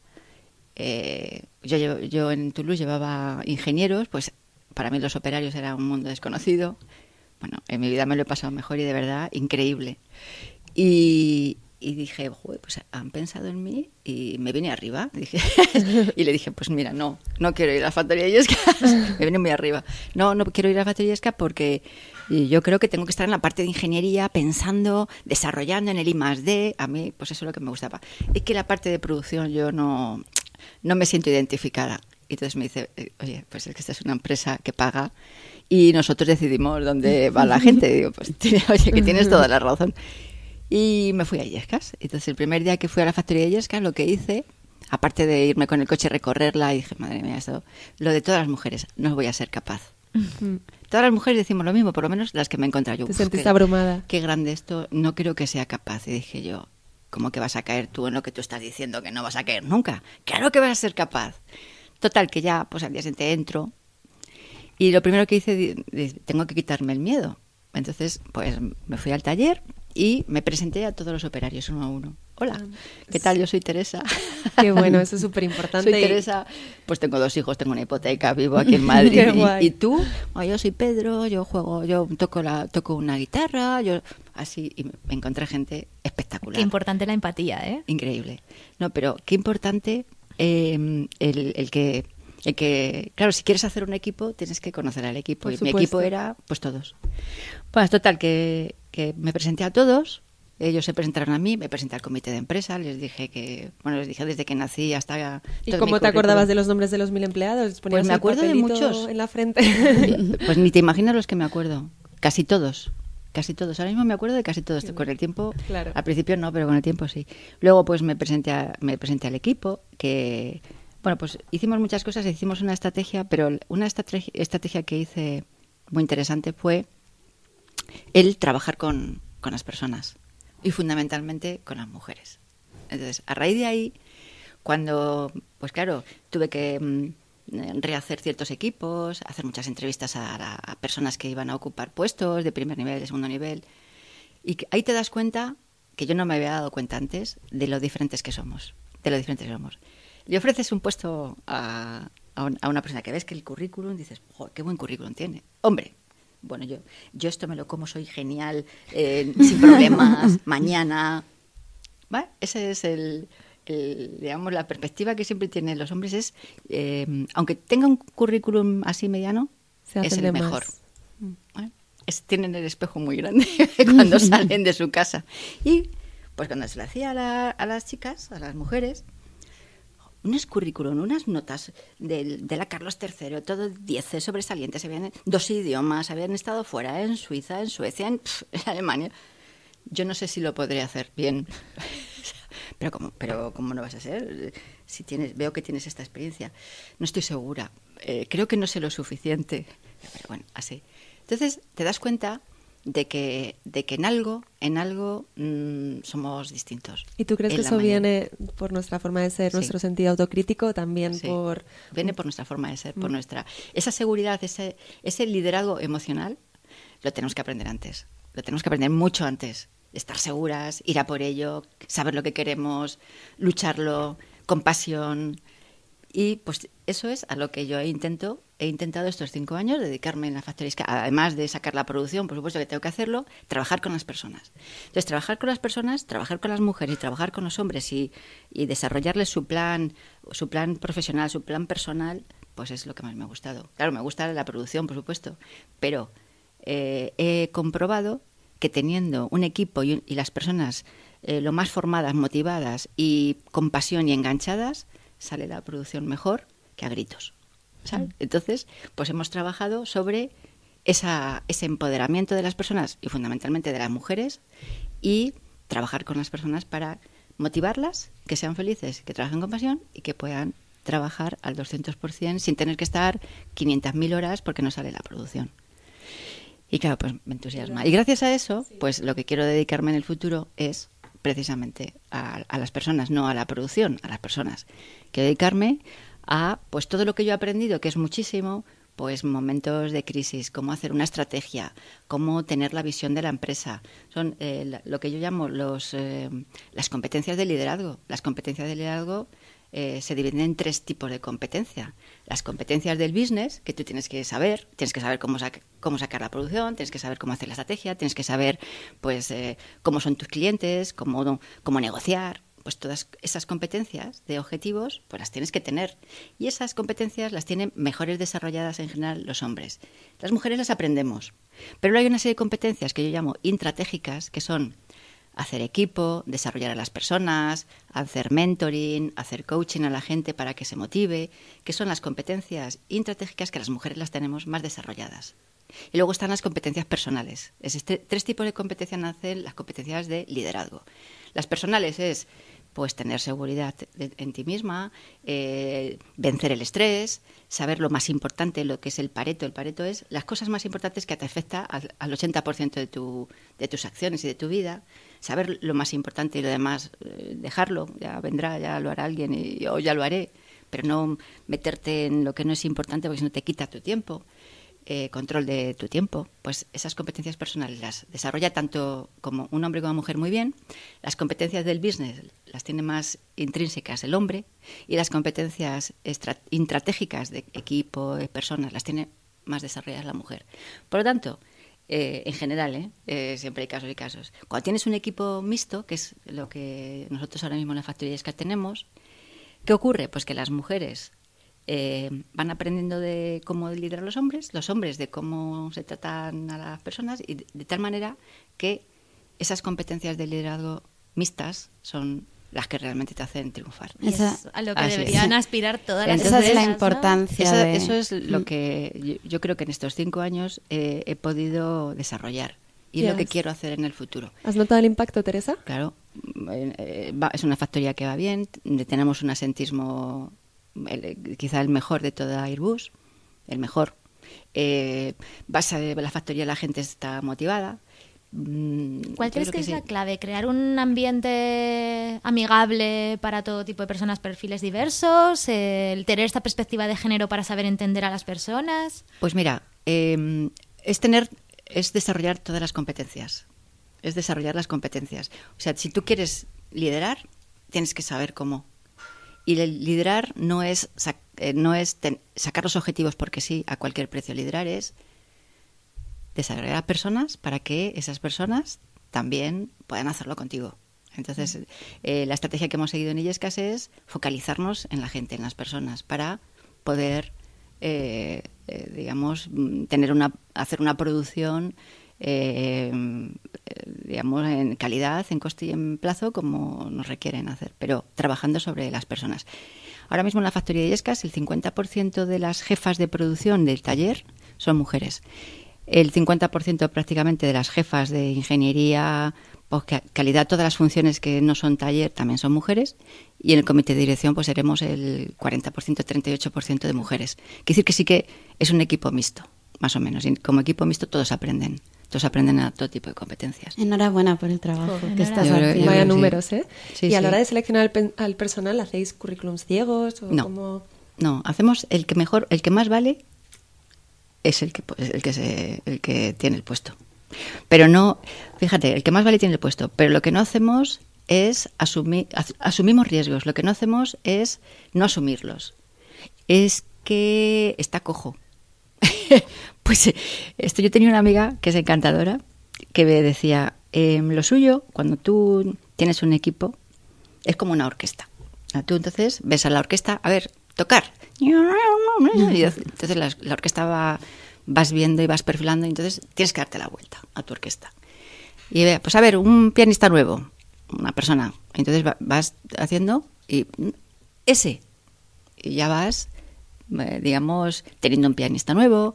Speaker 4: eh, yo, yo en Toulouse llevaba ingenieros, pues para mí los operarios era un mundo desconocido. Bueno, en mi vida me lo he pasado mejor y de verdad increíble. Y, y dije, "Joder, pues han pensado en mí y me vine arriba. Dije, y le dije, pues mira, no, no quiero ir a la factoría de Yescas. me vine muy arriba. No, no quiero ir a la factoría de Yescas porque yo creo que tengo que estar en la parte de ingeniería pensando, desarrollando en el I más D. A mí, pues eso es lo que me gustaba. Es que la parte de producción yo no, no me siento identificada. Y entonces me dice, eh, oye, pues es que esta es una empresa que paga y nosotros decidimos dónde va la gente. Digo, pues oye, que tienes toda la razón. Y me fui a Illescas. Entonces el primer día que fui a la factoría de Illescas, lo que hice, aparte de irme con el coche a recorrerla, dije, madre mía, esto, lo de todas las mujeres, no voy a ser capaz. Todas las mujeres decimos lo mismo, por lo menos las que me he encontrado yo.
Speaker 2: Te
Speaker 4: "Uf,
Speaker 2: sentiste
Speaker 4: qué-
Speaker 2: abrumada.
Speaker 4: Qué grande esto, no creo que sea capaz. Y dije yo, ¿cómo que vas a caer tú en lo que tú estás diciendo que no vas a caer nunca? Claro que vas a ser capaz. Total, que ya, pues al día siguiente entro. Y lo primero que hice, tengo que quitarme el miedo. Entonces, pues me fui al taller y me presenté a todos los operarios uno a uno. Hola, ¿qué tal? Yo soy Teresa.
Speaker 2: Qué bueno, eso es súper importante.
Speaker 4: Soy Teresa, pues tengo dos hijos, tengo una hipoteca, vivo aquí en Madrid.
Speaker 2: Qué
Speaker 4: y,
Speaker 2: guay.
Speaker 4: y tú, "Ah, yo soy Pedro, yo juego, yo toco la, toco una guitarra, yo así y me encontré gente espectacular.
Speaker 1: Qué importante la empatía, ¿eh?
Speaker 4: Increíble. No, pero qué importante eh, el, el que el que, claro, si quieres hacer un equipo, tienes que conocer al equipo.
Speaker 2: Por
Speaker 4: y mi equipo era, pues todos. Pues total, que, que me presenté a todos. Ellos se presentaron a mí, me presenté al comité de empresa, les dije que, bueno, les dije desde que nací hasta...
Speaker 2: ¿Y cómo te acordabas de los nombres de los mil empleados? ¿Ponías
Speaker 4: me acuerdo de muchos.
Speaker 2: en la frente.
Speaker 4: Pues ni te imaginas los que me acuerdo. Casi todos. Casi todos. Ahora mismo me acuerdo de casi todos. Con el tiempo,
Speaker 2: Claro.
Speaker 4: al principio no, pero con el tiempo sí. Luego pues me presenté, a- me presenté al equipo, que, bueno, pues hicimos muchas cosas, hicimos una estrategia, pero una estrategia que hice muy interesante fue el trabajar con, con las personas y fundamentalmente con las mujeres. Entonces, a raíz de ahí, cuando, pues claro, tuve que mm, rehacer ciertos equipos, hacer muchas entrevistas a, personas que iban a ocupar puestos de primer nivel, de segundo nivel, y ahí te das cuenta, que yo no me había dado cuenta antes, de lo diferentes que somos, de lo diferentes que somos. Le ofreces un puesto a, a a una persona que ves que el currículum, dices, "Jo, qué buen currículum tiene. Hombre, bueno, yo, yo esto me lo como, soy genial, eh, sin problemas, mañana. ¿Va? Ese es el, el, digamos, la perspectiva que siempre tienen los hombres es, eh, aunque tenga un currículum así mediano,
Speaker 2: Se
Speaker 4: es el mejor. ¿Vale? Es- tienen el espejo muy grande cuando salen de su casa. Y pues cuando se le hacía a, la- a las chicas, a las mujeres, unos currículum, unas notas del- de, la Carlos III, todo 10 sobresalientes, dos idiomas, habían estado fuera, en Suiza, en Suecia, en, Alemania. Yo no sé si lo podré hacer bien. Pero ¿cómo, pero ¿cómo no vas a ser? Si tienes, veo que tienes esta experiencia. No estoy segura. Eh, creo que no sé lo suficiente. Pero bueno, así. Entonces, te das cuenta de que, de que en algo, en algo mm, somos distintos.
Speaker 2: ¿Y tú crees que eso viene por nuestra forma de ser,
Speaker 4: Sí.
Speaker 2: nuestro sentido autocrítico, también
Speaker 4: Sí.
Speaker 2: por...
Speaker 4: Viene por nuestra forma de ser,
Speaker 2: Mm.
Speaker 4: por nuestra... Esa seguridad, ese, ese liderazgo emocional, lo tenemos que aprender antes. Lo tenemos que aprender mucho antes. Estar seguras, ir a por ello, saber lo que queremos, lucharlo, con pasión. Y pues eso es a lo que yo intento, he intentado estos cinco años, dedicarme en la factoría, además de sacar la producción, por supuesto que tengo que hacerlo, trabajar con las personas. Entonces, trabajar con las personas, trabajar con las mujeres y trabajar con los hombres y, y desarrollarles su plan, su plan profesional, su plan personal, pues es lo que más me ha gustado. Claro, me gusta la producción, por supuesto, pero eh, he comprobado que teniendo un equipo y, y las personas eh, lo más formadas, motivadas y con pasión y enganchadas, sale la producción mejor que a gritos. ¿sabes? Entonces, pues hemos trabajado sobre esa, ese empoderamiento de las personas y fundamentalmente de las mujeres y trabajar con las personas para motivarlas, que sean felices, que trabajen con pasión y que puedan trabajar al 200% sin tener que estar 500.000 horas porque no sale la producción. Y claro, pues me entusiasma. Y gracias a eso, pues lo que quiero dedicarme en el futuro es precisamente a, a las personas, no a la producción, a las personas. Quiero dedicarme a pues todo lo que yo he aprendido, que es muchísimo, pues momentos de crisis, cómo hacer una estrategia, cómo tener la visión de la empresa. Son eh, lo que yo llamo los, eh, las competencias de liderazgo. Las competencias de liderazgo eh, se dividen en tres tipos de competencia. Las competencias del business, que tú tienes que saber, tienes que saber cómo, sac- cómo sacar la producción, tienes que saber cómo hacer la estrategia, tienes que saber pues eh, cómo son tus clientes, cómo, cómo negociar. Pues todas esas competencias de objetivos, pues las tienes que tener. Y esas competencias las tienen mejores desarrolladas en general los hombres. Las mujeres las aprendemos. Pero hay una serie de competencias que yo llamo intratégicas, que son hacer equipo, desarrollar a las personas, hacer mentoring, hacer coaching a la gente para que se motive, que son las competencias intratégicas que las mujeres las tenemos más desarrolladas. Y luego están las competencias personales. Existen tres tipos de competencias nacen las competencias de liderazgo. Las personales es pues tener seguridad en ti misma, eh, vencer el estrés, saber lo más importante, lo que es el pareto. El pareto es las cosas más importantes que te afecta al, al 80% de, tu, de tus acciones y de tu vida. Saber lo más importante y lo demás, eh, dejarlo, ya vendrá, ya lo hará alguien y yo ya lo haré. Pero no meterte en lo que no es importante porque si no te quita tu tiempo eh, control de tu tiempo, pues esas competencias personales las desarrolla tanto como un hombre como una mujer muy bien. Las competencias del business las tiene más intrínsecas el hombre y las competencias estra- intratégicas de equipo, de personas, las tiene más desarrolladas la mujer. Por lo tanto, eh, en general, ¿eh? Eh, siempre hay casos y casos. Cuando tienes un equipo mixto, que es lo que nosotros ahora mismo en la factoría que tenemos, ¿qué ocurre? Pues que las mujeres eh, van aprendiendo de cómo liderar a los hombres, los hombres de cómo se tratan a las personas, y de, de tal manera que esas competencias de liderazgo mixtas son las que realmente te hacen triunfar.
Speaker 1: Y
Speaker 3: Esa-
Speaker 1: es a lo que
Speaker 4: Así es.
Speaker 1: deberían aspirar todas las
Speaker 3: Esa es la
Speaker 1: ¿no?
Speaker 3: importancia
Speaker 4: Esa-
Speaker 3: de...
Speaker 4: Eso es lo
Speaker 3: Mm.
Speaker 4: que yo, yo creo que en estos cinco años eh, he podido desarrollar y es lo que
Speaker 2: Yes.
Speaker 4: quiero hacer en el futuro.
Speaker 2: ¿Has notado el impacto, Teresa?
Speaker 4: Claro, eh, eh, va- es una factoría que va bien, tenemos un asentismo el- quizá el mejor de toda Airbus, el mejor. Eh, vas a la factoría, la gente está motivada. Mm,
Speaker 1: ¿Cuál crees que es
Speaker 4: sí.
Speaker 1: la clave? ¿Crear un ambiente amigable para todo tipo de personas, perfiles diversos? ¿El tener esta perspectiva de género para saber entender a las personas?
Speaker 4: Pues mira, eh, es tener, es desarrollar todas las competencias. Es desarrollar las competencias. O sea, si tú quieres liderar, tienes que saber cómo. Y el liderar no es, sac- eh, no es ten- sacar los objetivos porque sí a cualquier precio. Liderar es desarrollar a personas para que esas personas también puedan hacerlo contigo. Entonces, eh, la estrategia que hemos seguido en Illescas es focalizarnos en la gente, en las personas, para poder, eh, eh, digamos, mm, tener una, hacer una producción, digamos, en calidad, en coste y en plazo, como nos requieren hacer, pero trabajando sobre las personas. Ahora mismo en la factoría de Illescas, el 50% de las jefas de producción del taller son mujeres. El 50% prácticamente de las jefas de ingeniería, pues, ca- calidad, todas las funciones que no son taller también son mujeres. Y en el comité de dirección pues seremos el 40%, 38% de mujeres. Quiere decir que sí que es un equipo mixto, más o menos. Y como equipo mixto todos aprenden. Entonces aprenden a todo tipo de competencias.
Speaker 3: Enhorabuena por el trabajo que estás haciendo.
Speaker 2: Vaya números, ¿eh?
Speaker 4: Sí,
Speaker 2: y a la
Speaker 4: sí.
Speaker 2: hora de seleccionar al, al personal, ¿hacéis currículums ciegos? O
Speaker 4: No.
Speaker 2: cómo?
Speaker 4: No, hacemos el que mejor, el que más vale es el que pues, el que se, el que tiene el puesto. Pero no, fíjate, el que más vale tiene el puesto, pero lo que no hacemos es asumir as- asumimos riesgos, lo que no hacemos es no asumirlos. Es que está cojo. pues esto yo tenía una amiga que es encantadora que me decía, em, lo suyo cuando tú tienes un equipo es como una orquesta. Ah, Tú entonces ves a la orquesta, a ver, tocar. Y entonces la, la orquesta va, vas viendo y vas perfilando y entonces tienes que darte la vuelta a tu orquesta. Y ve, pues a ver, un pianista nuevo, una persona. Entonces va- vas haciendo y mm, ese. Y ya vas, eh, digamos, teniendo un pianista nuevo,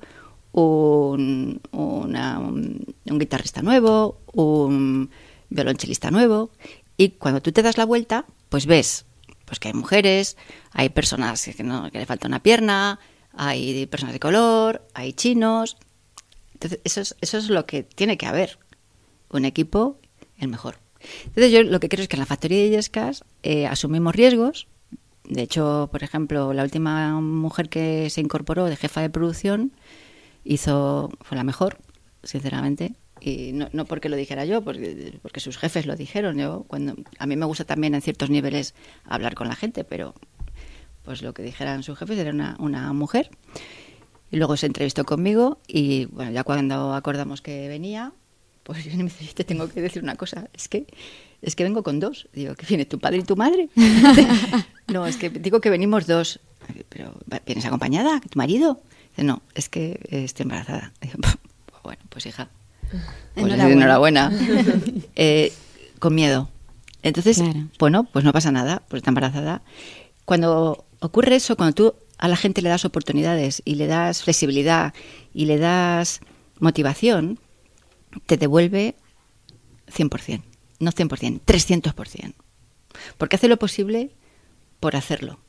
Speaker 4: un, una- un, un guitarrista nuevo, un violonchelista nuevo. Y cuando tú te das la vuelta, pues ves pues que hay mujeres, hay personas que, no, que le falta una pierna, hay personas de color, hay chinos. Entonces, eso es, eso es lo que tiene que haber. Un equipo, el mejor. Entonces, yo lo que creo es que en la factoría de Yescas eh, asumimos riesgos. De hecho, por ejemplo, la última mujer que se incorporó de jefa de producción hizo, fue la mejor, sinceramente. Y no, no porque lo dijera yo, porque, porque sus jefes lo dijeron. Yo, cuando, a mí me gusta también en ciertos niveles hablar con la gente, pero pues lo que dijeran sus jefes era una, una mujer. Y luego se entrevistó conmigo y bueno, ya cuando acordamos que venía, pues viene y me dice, te tengo que decir una cosa, es que es que vengo con dos. Digo, ¿que viene tu padre y tu madre? no, es que digo que venimos dos. Pero ¿vienes acompañada? ¿Tu marido? Dice, no, es que eh, estoy embarazada. Digo, bueno, pues hija, pues
Speaker 3: Enhorabuena.
Speaker 4: enhorabuena. Eh, con miedo. Entonces,
Speaker 3: Claro.
Speaker 4: bueno, pues no pasa nada, pues está embarazada. Cuando ocurre eso, cuando tú a la gente le das oportunidades y le das flexibilidad y le das motivación, te devuelve 100%, no 100%, 300%. Porque hace lo posible por hacerlo.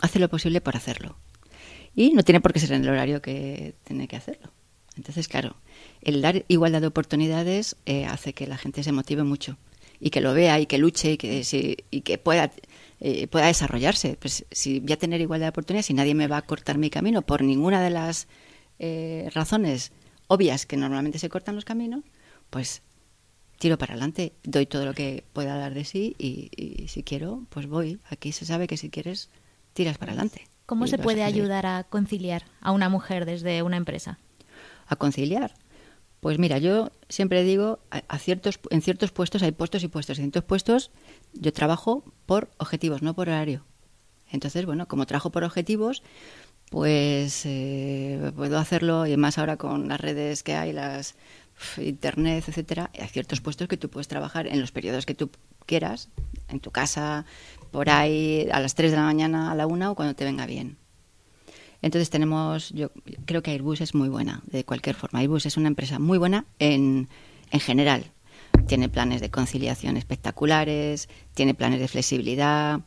Speaker 4: Hace lo posible por hacerlo. Y no tiene por qué ser en el horario que tiene que hacerlo. Entonces, claro, el dar igualdad de oportunidades eh, hace que la gente se motive mucho y que lo vea y que luche y que, y que pueda, eh, pueda desarrollarse. Pues si voy a tener igualdad de oportunidades, si nadie me va a cortar mi camino por ninguna de las eh, razones obvias que normalmente se cortan los caminos, pues tiro para adelante, doy todo lo que pueda dar de sí y, y si quiero, pues voy. Aquí se sabe que si quieres, tiras para adelante.
Speaker 1: ¿Cómo
Speaker 4: Y
Speaker 1: se puede ayudar a conciliar a una mujer desde una empresa?
Speaker 4: A conciliar? Pues mira, yo siempre digo, a, ciertos, en ciertos puestos hay puestos y puestos. En ciertos puestos yo trabajo por objetivos, no por horario. Entonces, bueno, como trabajo por objetivos, pues eh, puedo hacerlo y más ahora con las redes que hay, las internet, etcétera. Hay ciertos puestos que tú puedes trabajar en los periodos que tú quieras, en tu casa, por ahí, a las 3 de la mañana, a la 1 o cuando te venga bien. Entonces tenemos, yo creo que Airbus es muy buena, de cualquier forma. Airbus es una empresa muy buena en, en general. Tiene planes de conciliación espectaculares, tiene planes de flexibilidad.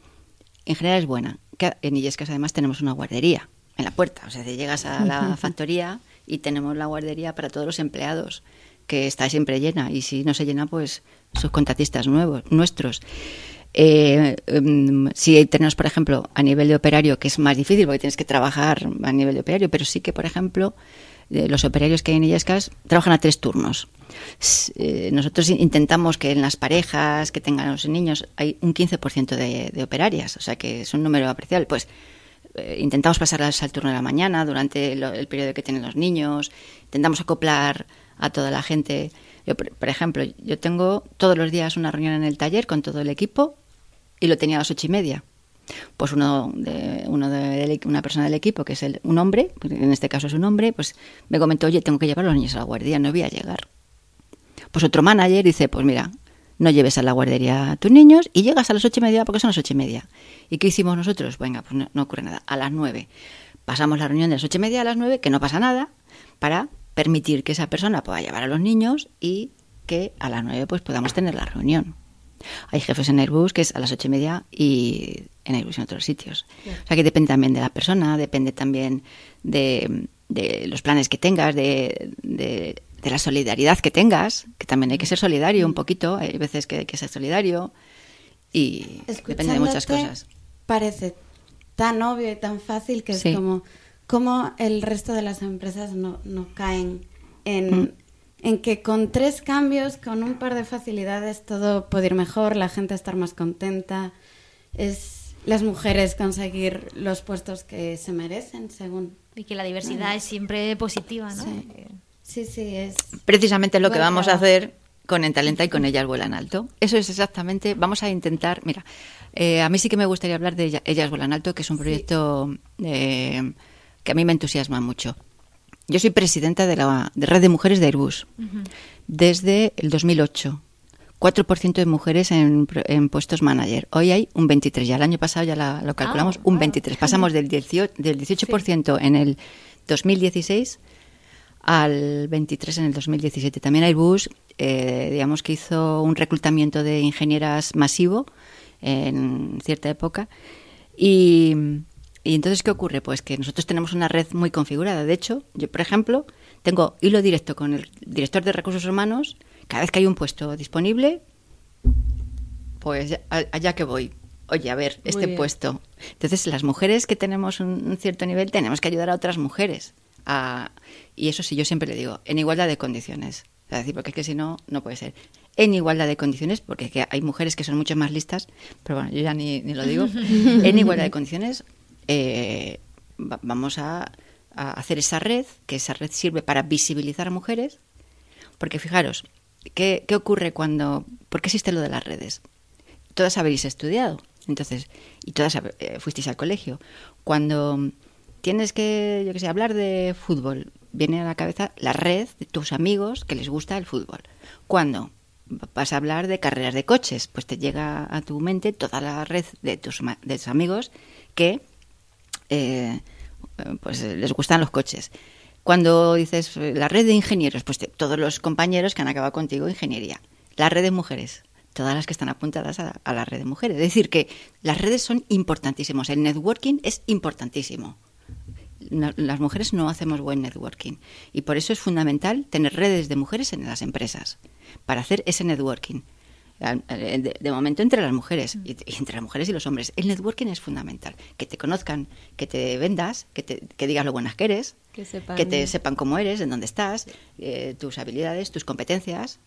Speaker 4: En general es buena. En Illescas además tenemos una guardería en la puerta. O sea, te llegas a la factoría y tenemos la guardería para todos los empleados, que está siempre llena. Y si no se llena, pues sus contratistas nuevos, nuestros. Eh, em, si tenemos, por ejemplo, a nivel de operario, que es más difícil porque tienes que trabajar a nivel de operario, pero sí que, por ejemplo, eh, los operarios que hay en Illescas trabajan a tres turnos. Eh, nosotros in- intentamos que en las parejas que tengan los niños hay un 15% de, de operarias, o sea que es un número apreciable. Pues eh, intentamos pasarlas al turno de la mañana durante el periodo que tienen los niños, intentamos acoplar a toda la gente. Yo, por ejemplo, yo tengo todos los días una reunión en el taller con todo el equipo y lo tenía a las ocho y media. Pues uno de, uno de, una persona del equipo, que es el- un hombre, en este caso es un hombre, pues me comentó, oye, tengo que llevar a los niños a la guardería, no voy a llegar. Pues otro manager dice, pues mira, no lleves a la guardería a tus niños y llegas a las ocho y media porque son las ocho y media. ¿Y qué hicimos nosotros? Venga, pues no, no ocurre nada. A las nueve. Pasamos la reunión de las ocho y media a las nueve, que no pasa nada, para permitir que esa persona pueda llevar a los niños y que a las nueve pues podamos tener la reunión. Hay jefes en Airbus que es a las ocho y media y en Airbus en otros sitios. O sea que depende también de la persona, depende también de, de los planes que tengas, de, de de la solidaridad que tengas, que también hay que ser solidario un poquito, hay veces que hay que ser solidario y depende de muchas cosas.
Speaker 3: Parece tan obvio y tan fácil que
Speaker 4: Sí.
Speaker 3: es como cómo el resto de las empresas no, no caen en,
Speaker 4: Mm.
Speaker 3: En que con tres cambios, con un par de facilidades, todo puede ir mejor, la gente estar más contenta, es las mujeres conseguir los puestos que se merecen, según.
Speaker 1: Y que la diversidad es siempre positiva, ¿no?
Speaker 3: Sí. Sí, sí, es.
Speaker 4: Precisamente lo que vamos a hacer con Entalenta y con Ellas Vuelan Alto. Eso es exactamente, vamos a intentar, mira, eh, a mí sí que me gustaría hablar de Ella- Ellas Vuelan Alto, que es un proyecto eh, que a mí me entusiasma mucho. Yo soy presidenta de la de Red de Mujeres de Airbus desde el 2008. 4% de mujeres en, en puestos manager. Hoy hay un 23. Ya el año pasado ya la- lo calculamos,
Speaker 1: Ah,
Speaker 4: un
Speaker 1: wow.
Speaker 4: 23. Pasamos del 18%, del 18% en el 2016 al 23 en el 2017. También Airbus, eh, digamos que hizo un reclutamiento de ingenieras masivo en cierta época. Y, y entonces, ¿qué ocurre? Pues que nosotros tenemos una red muy configurada. De hecho, yo, por ejemplo, tengo hilo directo con el director de recursos humanos. Cada vez que hay un puesto disponible, pues allá que voy. Oye, a ver, este
Speaker 2: bien.
Speaker 4: puesto. Entonces, las mujeres que tenemos un, un cierto nivel tenemos que ayudar a otras mujeres. a- y eso sí, yo siempre le digo, en igualdad de condiciones. Es decir, porque es que si no, no puede ser. En igualdad de condiciones, porque es que hay mujeres que son mucho más listas, pero bueno, yo ya ni, ni lo digo. en igualdad de condiciones, eh, va- vamos a, hacer esa red, que esa red sirve para visibilizar a mujeres, porque fijaros, ¿qué, qué ocurre cuando... ¿Por qué existe lo de las redes? Todas habéis estudiado, entonces, y todas eh, fuisteis al colegio. Cuando tienes que, yo que sé, hablar de fútbol, viene a la cabeza la red de tus amigos que les gusta el fútbol. Cuando vas a hablar de carreras de coches, pues te llega a tu mente toda la red de tus, de tus amigos que eh, pues eh, les gustan los coches. Cuando dices eh, la red de ingenieros, pues todos los compañeros que han acabado contigo ingeniería. La red de mujeres, todas las que están apuntadas a, la red de mujeres. Es decir, que las redes son importantísimos. El networking es importantísimo. Las mujeres no hacemos buen networking y por eso es fundamental tener redes de mujeres en las empresas para hacer ese networking. Eh, De, de momento entre las mujeres y, y entre las mujeres y los hombres. El networking es fundamental. Que te conozcan, que te vendas, que, te, que digas lo buenas que eres,
Speaker 2: Que sepan-
Speaker 4: que te sepan cómo eres, en dónde estás, eh, tus habilidades, tus competencias.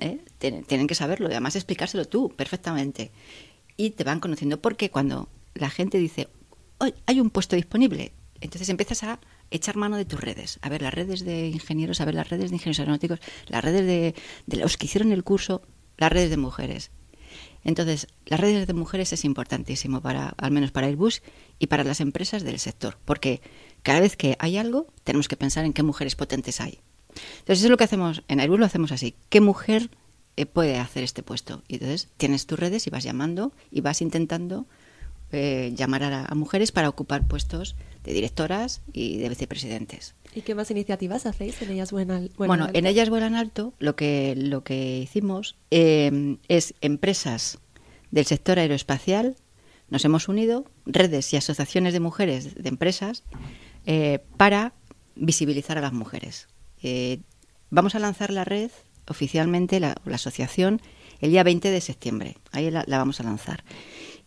Speaker 4: ¿eh? Tienen, tienen que saberlo y además explicárselo tú perfectamente. Y te van conociendo porque cuando la gente dice, "Oye, hay un puesto disponible, entonces empiezas a echar mano de tus redes, a ver las redes de ingenieros, a ver las redes de ingenieros aeronáuticos, las redes de, de los que hicieron el curso, las redes de mujeres. Entonces, las redes de mujeres es importantísimo para, al menos para Airbus y para las empresas del sector, porque cada vez que hay algo, tenemos que pensar en qué mujeres potentes hay. Entonces, eso es lo que hacemos en Airbus, lo hacemos así. ¿Qué mujer eh, puede hacer este puesto? Y entonces tienes tus redes y vas llamando y vas intentando eh, llamar a, a mujeres para ocupar puestos de directoras y de vicepresidentes.
Speaker 2: ¿Y qué más iniciativas hacéis en ellas buenas?
Speaker 4: Bueno, en ellas vuelan alto lo que lo que hicimos eh, es empresas del sector aeroespacial nos hemos unido redes y asociaciones de mujeres de empresas eh, para visibilizar a las mujeres. Eh, vamos a lanzar la red oficialmente la, la asociación el día 20 de septiembre. Ahí la, la vamos a lanzar.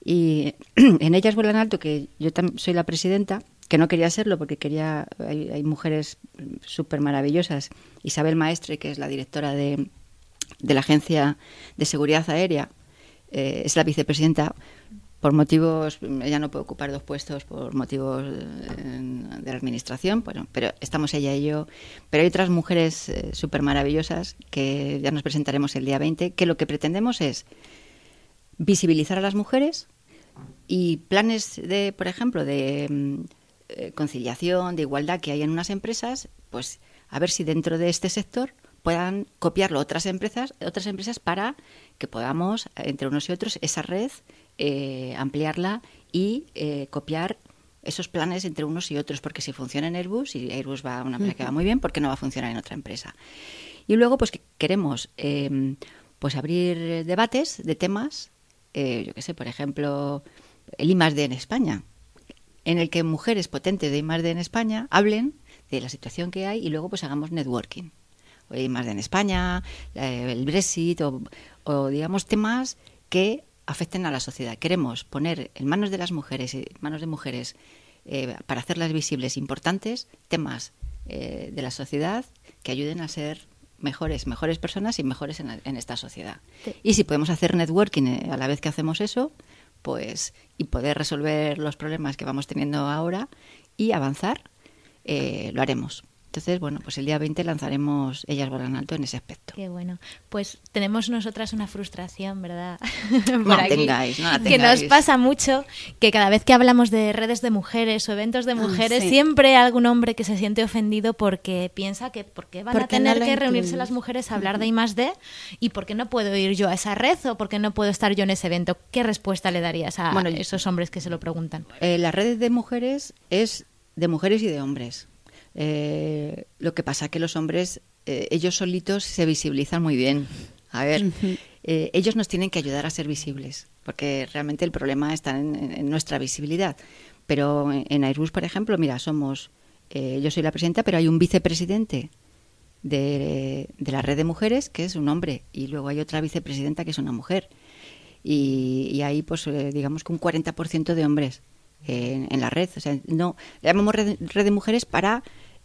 Speaker 4: Y en ellas vuelan alto que yo soy la presidenta que no quería serlo porque quería hay, hay mujeres súper maravillosas Isabel Maestre que es la directora de, de la agencia de seguridad aérea eh, es la vicepresidenta. Por motivos ella no puede ocupar dos puestos por motivos eh, de la administración bueno, pero estamos ella y yo. Pero hay otras mujeres eh, súper maravillosas que ya nos presentaremos el día 20 que lo que pretendemos es visibilizar a las mujeres y planes de, por ejemplo, de mm, eh, conciliación, de igualdad que hay en unas empresas, pues a ver si dentro de este sector puedan copiarlo otras empresas, otras empresas para que podamos entre unos y otros esa red eh, ampliarla y eh, copiar esos planes entre unos y otros, porque si funciona en Airbus y Airbus va a una empresa que va muy bien, ¿por qué no va a funcionar en otra empresa? Y luego, pues que queremos eh, pues abrir debates de temas, eh, yo qué sé, por ejemplo, el I D en España, en el que mujeres potentes de I D en España hablen de la situación que hay y luego pues hagamos networking. o más en España, el Brexit o, o, digamos, temas que afecten a la sociedad. Queremos poner en manos de las mujeres, en manos de mujeres, eh, para hacerlas visibles importantes, temas eh, de la sociedad que ayuden a ser mejores, mejores personas y mejores en, en esta sociedad. Sí. Y si podemos hacer networking a la vez que hacemos eso, pues y poder resolver los problemas que vamos teniendo ahora y avanzar, eh, lo haremos. Entonces, bueno, pues el día 20 lanzaremos Ellas Volan Alto en ese aspecto.
Speaker 1: Qué bueno. Pues tenemos nosotras una frustración, ¿verdad?
Speaker 4: no tengáis, no tengáis.
Speaker 1: Que nos pasa mucho que cada vez que hablamos de redes de mujeres o eventos de mujeres, ah, sí. siempre hay algún hombre que se siente ofendido porque piensa que por qué van
Speaker 3: ¿Por
Speaker 1: a tener
Speaker 3: no
Speaker 1: que reunirse las mujeres a hablar de I más D y por qué no puedo ir yo a esa red o por qué no puedo estar yo en ese evento. ¿Qué respuesta le darías a
Speaker 4: Bueno,
Speaker 1: esos hombres que se lo preguntan?
Speaker 4: Eh, las redes de mujeres es de mujeres y de hombres. Eh, lo que pasa que los hombres, eh, ellos solitos se visibilizan muy bien. A ver, eh, ellos nos tienen que ayudar a ser visibles, porque realmente el problema está en, en nuestra visibilidad. Pero en, en Airbus, por ejemplo, mira, somos, yo soy la presidenta, pero hay un vicepresidente de, de la red de mujeres que es un hombre y luego hay otra vicepresidenta que es una mujer. Y, y ahí, pues, digamos que un 40% de hombres en, en la red. O sea, no llamamos red, red de mujeres para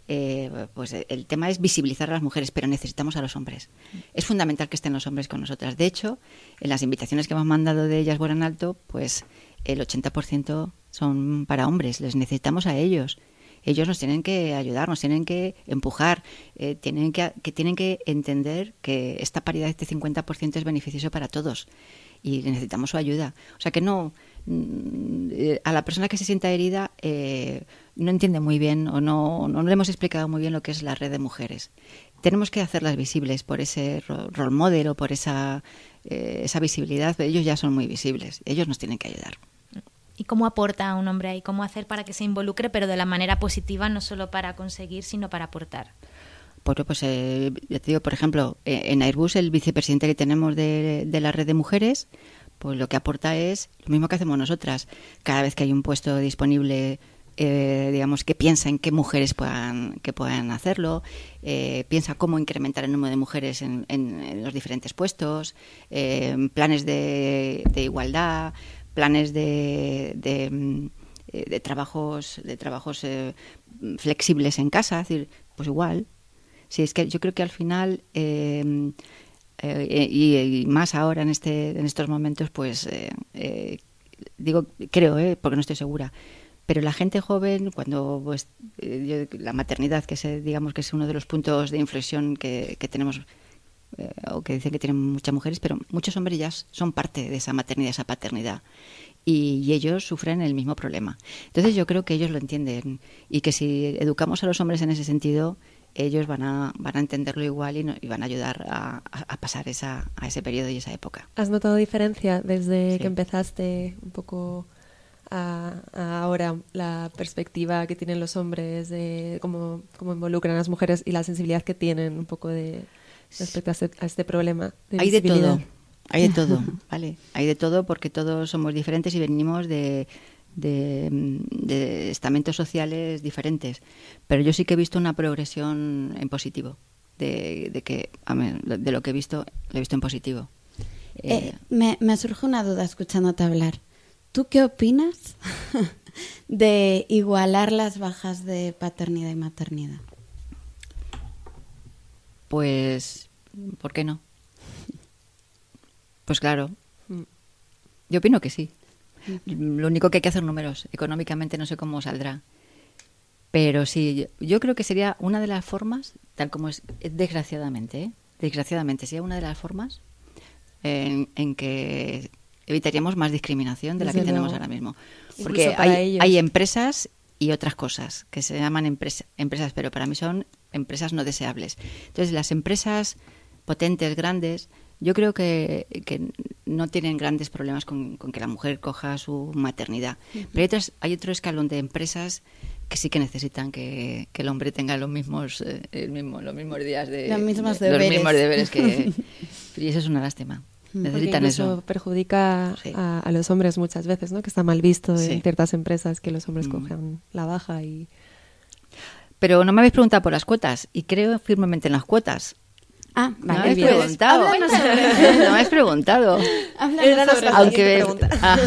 Speaker 4: eh, pues el tema es visibilizar a las mujeres, pero necesitamos a los hombres. Es fundamental que estén los hombres con nosotras. De hecho, en las invitaciones que hemos mandado de ellas en alto, pues el 80% son para hombres. Les necesitamos a ellos. Ellos nos tienen que ayudar, nos tienen que empujar, eh, tienen que, que tienen que entender que esta paridad este 50% es beneficioso para todos y necesitamos su ayuda. O sea que no, eh, a la persona que se sienta herida eh, no entiende muy bien o no, no le hemos explicado muy bien lo que es la red de mujeres. Tenemos que hacerlas visibles por ese ro- role model o por esa, eh, esa visibilidad. Ellos ya son muy visibles. Ellos nos tienen que ayudar.
Speaker 1: ¿Y cómo aporta un hombre ahí? ¿Cómo hacer para que se involucre, pero de la manera positiva, no solo para conseguir, sino para aportar?
Speaker 4: Bueno, pues eh, ya te digo, por ejemplo, eh, en Airbus el vicepresidente que tenemos de, de la red de mujeres, pues lo que aporta es lo mismo que hacemos nosotras. Cada vez que hay un puesto disponible, eh, digamos que piensa en qué mujeres puedan que puedan hacerlo, eh, piensa cómo incrementar el número de mujeres en, en- los diferentes puestos, eh, planes de, igualdad, planes de, de, mm, trabajos de trabajos eh, flexibles en casa, es decir, pues igual. Sí, es que yo creo que al final eh, y, más ahora en este en estos momentos, pues eh, eh, digo creo, eh, porque no estoy segura. Pero la gente joven, cuando pues, la maternidad, que es, digamos que es uno de los puntos de inflexión que, que tenemos, o que dicen que tienen muchas mujeres, pero muchos hombres ya son parte de esa maternidad, esa paternidad. Y ellos sufren el mismo problema. Entonces yo creo que ellos lo entienden y que si educamos a los hombres en ese sentido, ellos van a, van a entenderlo igual y, no- y van a ayudar a, pasar esa, a ese periodo y esa época.
Speaker 2: ¿Has notado diferencia desde
Speaker 4: Sí.
Speaker 2: que empezaste un poco a, a ahora la perspectiva que tienen los hombres de cómo, cómo involucran a las mujeres y la sensibilidad que tienen un poco de respecto a este, a este problema? De
Speaker 4: hay de todo, hay de todo, ¿vale? Hay de todo porque todos somos diferentes y venimos de, de, de estamentos sociales diferentes. Pero yo sí que he visto una progresión en positivo, de, de que, de lo que he visto, lo he visto en positivo.
Speaker 3: Eh,
Speaker 4: Eh,
Speaker 3: me, me surge una duda escuchándote hablar. ¿Tú qué opinas de igualar las bajas de paternidad y maternidad?
Speaker 4: Pues, ¿por qué no? Pues claro,
Speaker 2: Mm.
Speaker 4: yo opino que sí. Lo único que hay que hacer números. Económicamente no sé cómo saldrá. Pero sí, yo- creo que sería una de las formas, tal como es, desgraciadamente, ¿eh? desgraciadamente, sería una de las formas en, en que evitaríamos más discriminación de la que tenemos ahora mismo. Porque hay, empresas y otras cosas que se llaman empresa- empresas, pero para mí son empresas no deseables. Entonces, las empresas potentes, grandes, yo creo que, que no tienen grandes problemas con, con que la mujer coja su maternidad. Pero hay, otras- hay otro escalón de empresas que sí que necesitan que, que el hombre tenga los mismos, eh, el mismo, los mismos días de
Speaker 3: Los mismos
Speaker 4: los
Speaker 3: deberes.
Speaker 4: mismos deberes que y eso es una lástima. Necesitan eso.
Speaker 2: perjudica
Speaker 4: Sí.
Speaker 2: a, a los hombres muchas veces, ¿no? Que está mal visto
Speaker 4: Sí.
Speaker 2: en ciertas empresas que los hombres
Speaker 4: Mm.
Speaker 2: cojan la baja y...
Speaker 4: Pero no me habéis preguntado por las cuotas y creo firmemente en las cuotas.
Speaker 3: Ah,
Speaker 4: No me
Speaker 3: vale.
Speaker 4: has preguntado. No me has preguntado. Aunque, ah,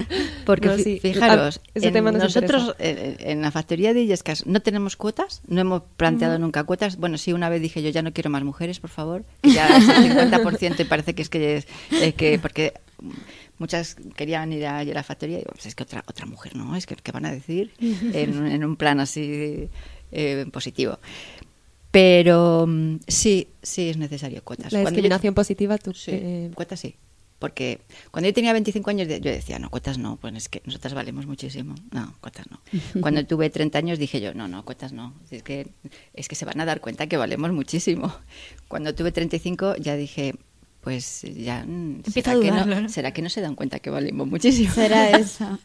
Speaker 4: porque
Speaker 2: No, sí.
Speaker 4: fijaros,
Speaker 2: Ah, ese
Speaker 4: en
Speaker 2: tema nos
Speaker 4: nosotros eh, en la factoría de Illescas no tenemos cuotas, no hemos planteado nunca cuotas. Bueno, sí, una vez dije yo ya no quiero más mujeres, por favor, que ya es el 50% y parece que es que, es, que porque muchas querían ir a, a la factoría y digo, pues es que otra otra mujer no, es que ¿qué van a decir en, en un plan así eh, positivo. Pero mm, sí, sí es necesario cuotas.
Speaker 2: La
Speaker 4: yo-
Speaker 2: discriminación positiva, tú...
Speaker 4: Sí,
Speaker 2: eh,
Speaker 4: cuotas sí. Porque cuando yo tenía 25 años yo decía, no, cuotas no, pues es que nosotras valemos muchísimo. No, cuotas no. Cuando tuve 30 años dije yo, no, no, cuotas no. Es que, es que se van a dar cuenta que valemos muchísimo. Cuando tuve 35 ya dije, pues ya... mm,
Speaker 1: Empieza
Speaker 4: ¿será que no-
Speaker 1: dudarlo, ¿no?
Speaker 4: ¿Será que no se dan cuenta que valemos muchísimo?
Speaker 3: Será eso.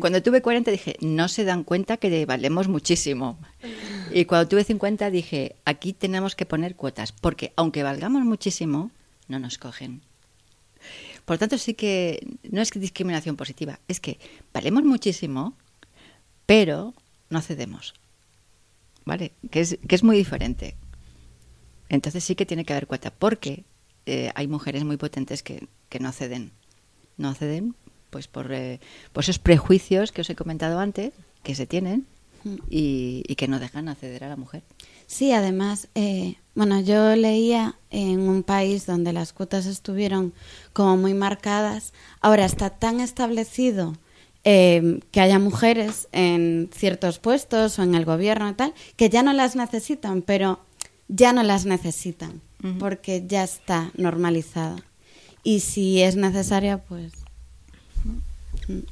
Speaker 4: Cuando tuve 40 dije, no se dan cuenta que valemos muchísimo. Y cuando tuve 50 dije, aquí tenemos que poner cuotas, porque aunque valgamos muchísimo, no nos cogen. Por tanto, sí que no es que discriminación positiva, es que valemos muchísimo, pero no cedemos. ¿Vale? Que es, que es muy diferente. Entonces sí que tiene que haber cuota, porque eh, hay mujeres muy potentes que, no ceden. No ceden pues por, eh, por esos prejuicios que os he comentado antes, que se tienen y, y que no dejan acceder a la mujer.
Speaker 3: Sí, además, eh, bueno, yo leía en un país donde las cuotas estuvieron como muy marcadas. Ahora está tan establecido eh, que haya mujeres en ciertos puestos o en el gobierno y tal, que ya no las necesitan, pero ya no las necesitan Porque ya está normalizada. Y si es necesaria, pues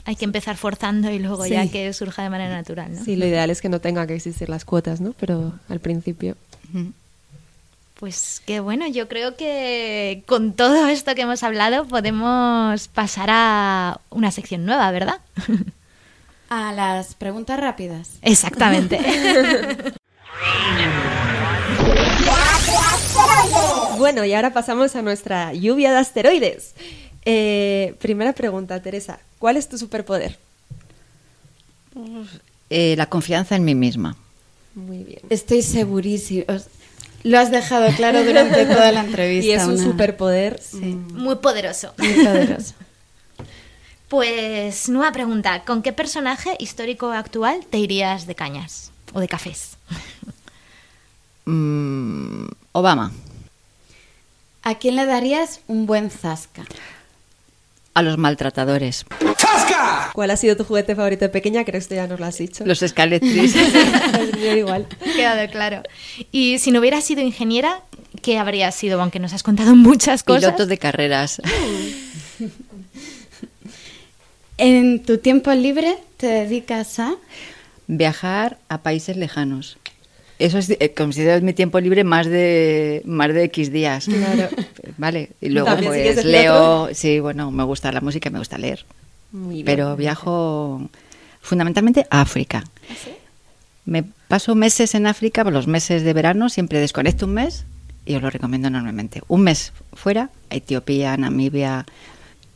Speaker 1: Hay que empezar forzando y luego
Speaker 3: Sí.
Speaker 1: ya que surja de manera natural, ¿no?
Speaker 2: Sí, lo ideal es que no tenga que existir las cuotas, ¿no? Pero al principio...
Speaker 1: Pues que bueno, yo creo que con todo esto que hemos hablado podemos pasar a una sección nueva, ¿verdad?
Speaker 3: a las preguntas rápidas.
Speaker 1: Exactamente.
Speaker 2: Bueno, y ahora pasamos a nuestra lluvia de asteroides. Eh, primera pregunta, Teresa. ¿Cuál es tu superpoder?
Speaker 4: Eh, la confianza en mí misma.
Speaker 2: Muy bien.
Speaker 3: Estoy segurísimo. Os- Lo has dejado claro durante toda la entrevista.
Speaker 2: Y es un
Speaker 3: una-
Speaker 2: superpoder
Speaker 3: Sí.
Speaker 2: mm,
Speaker 1: Muy poderoso.
Speaker 3: muy poderoso.
Speaker 1: Pues nueva pregunta, ¿con qué personaje histórico actual te irías de cañas o de cafés?
Speaker 4: Mm, Obama.
Speaker 3: ¿A quién le darías un buen zasca?
Speaker 4: A los maltratadores.
Speaker 2: ¿Cuál ha sido tu juguete favorito de pequeña? Creo que esto ya nos lo has dicho.
Speaker 4: Los escaletris.
Speaker 2: Igual.
Speaker 1: Quedado claro. Y si no hubieras sido ingeniera, ¿qué habrías sido? Aunque nos has contado muchas cosas.
Speaker 4: Piloto de carreras.
Speaker 3: ¿En tu tiempo libre te dedicas a...?
Speaker 4: Viajar a países lejanos. Eso es, eh, considero mi tiempo libre más de más de X días.
Speaker 2: Claro.
Speaker 4: Vale. Y luego
Speaker 2: ¿También
Speaker 4: pues
Speaker 2: de
Speaker 4: leo, sí, bueno, me gusta la música, me gusta leer.
Speaker 2: Muy bien.
Speaker 4: Pero viajo fundamentalmente a África. Me paso meses en África, por los meses de verano, siempre desconecto un mes y os lo recomiendo enormemente. Un mes fuera, a Etiopía, Namibia,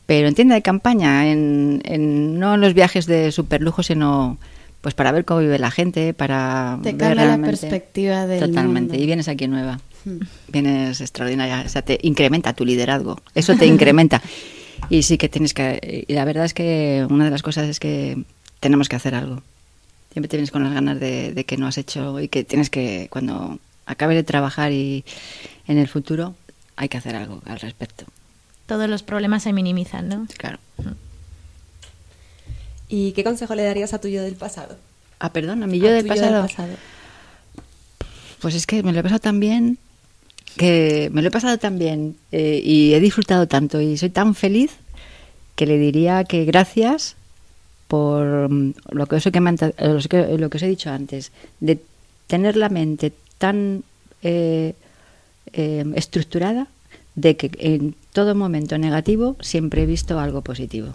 Speaker 4: pero en tienda de campaña, en, en- no en los viajes de superlujo, sino pues para ver cómo vive la gente, para
Speaker 3: Te
Speaker 4: ver
Speaker 3: cambia la
Speaker 4: realmente-
Speaker 3: perspectiva del
Speaker 4: Totalmente,
Speaker 3: mundo.
Speaker 4: y vienes aquí nueva.
Speaker 3: Hmm.
Speaker 4: Vienes extraordinaria, o sea, te incrementa tu liderazgo, eso te incrementa. Y sí que tienes que, y la verdad es que una de las cosas es que tenemos que hacer algo. Siempre te vienes con las ganas de, de que no has hecho y que tienes que, cuando acabes de trabajar y en el futuro, hay que hacer algo al respecto.
Speaker 1: Todos los problemas se minimizan, ¿no?
Speaker 4: Claro.
Speaker 2: ¿Y qué consejo le darías a tu yo del pasado?
Speaker 4: Ah, perdón, a mí yo
Speaker 2: A
Speaker 4: del pasado. Pues es que me lo he pasado tan bien, que me lo he pasado tan bien eh, y he disfrutado tanto y soy tan feliz que le diría que gracias por mm, lo que, han ta- eh, lo que os he dicho antes, de tener la mente tan eh, eh, estructurada de que en todo momento negativo siempre he visto algo positivo.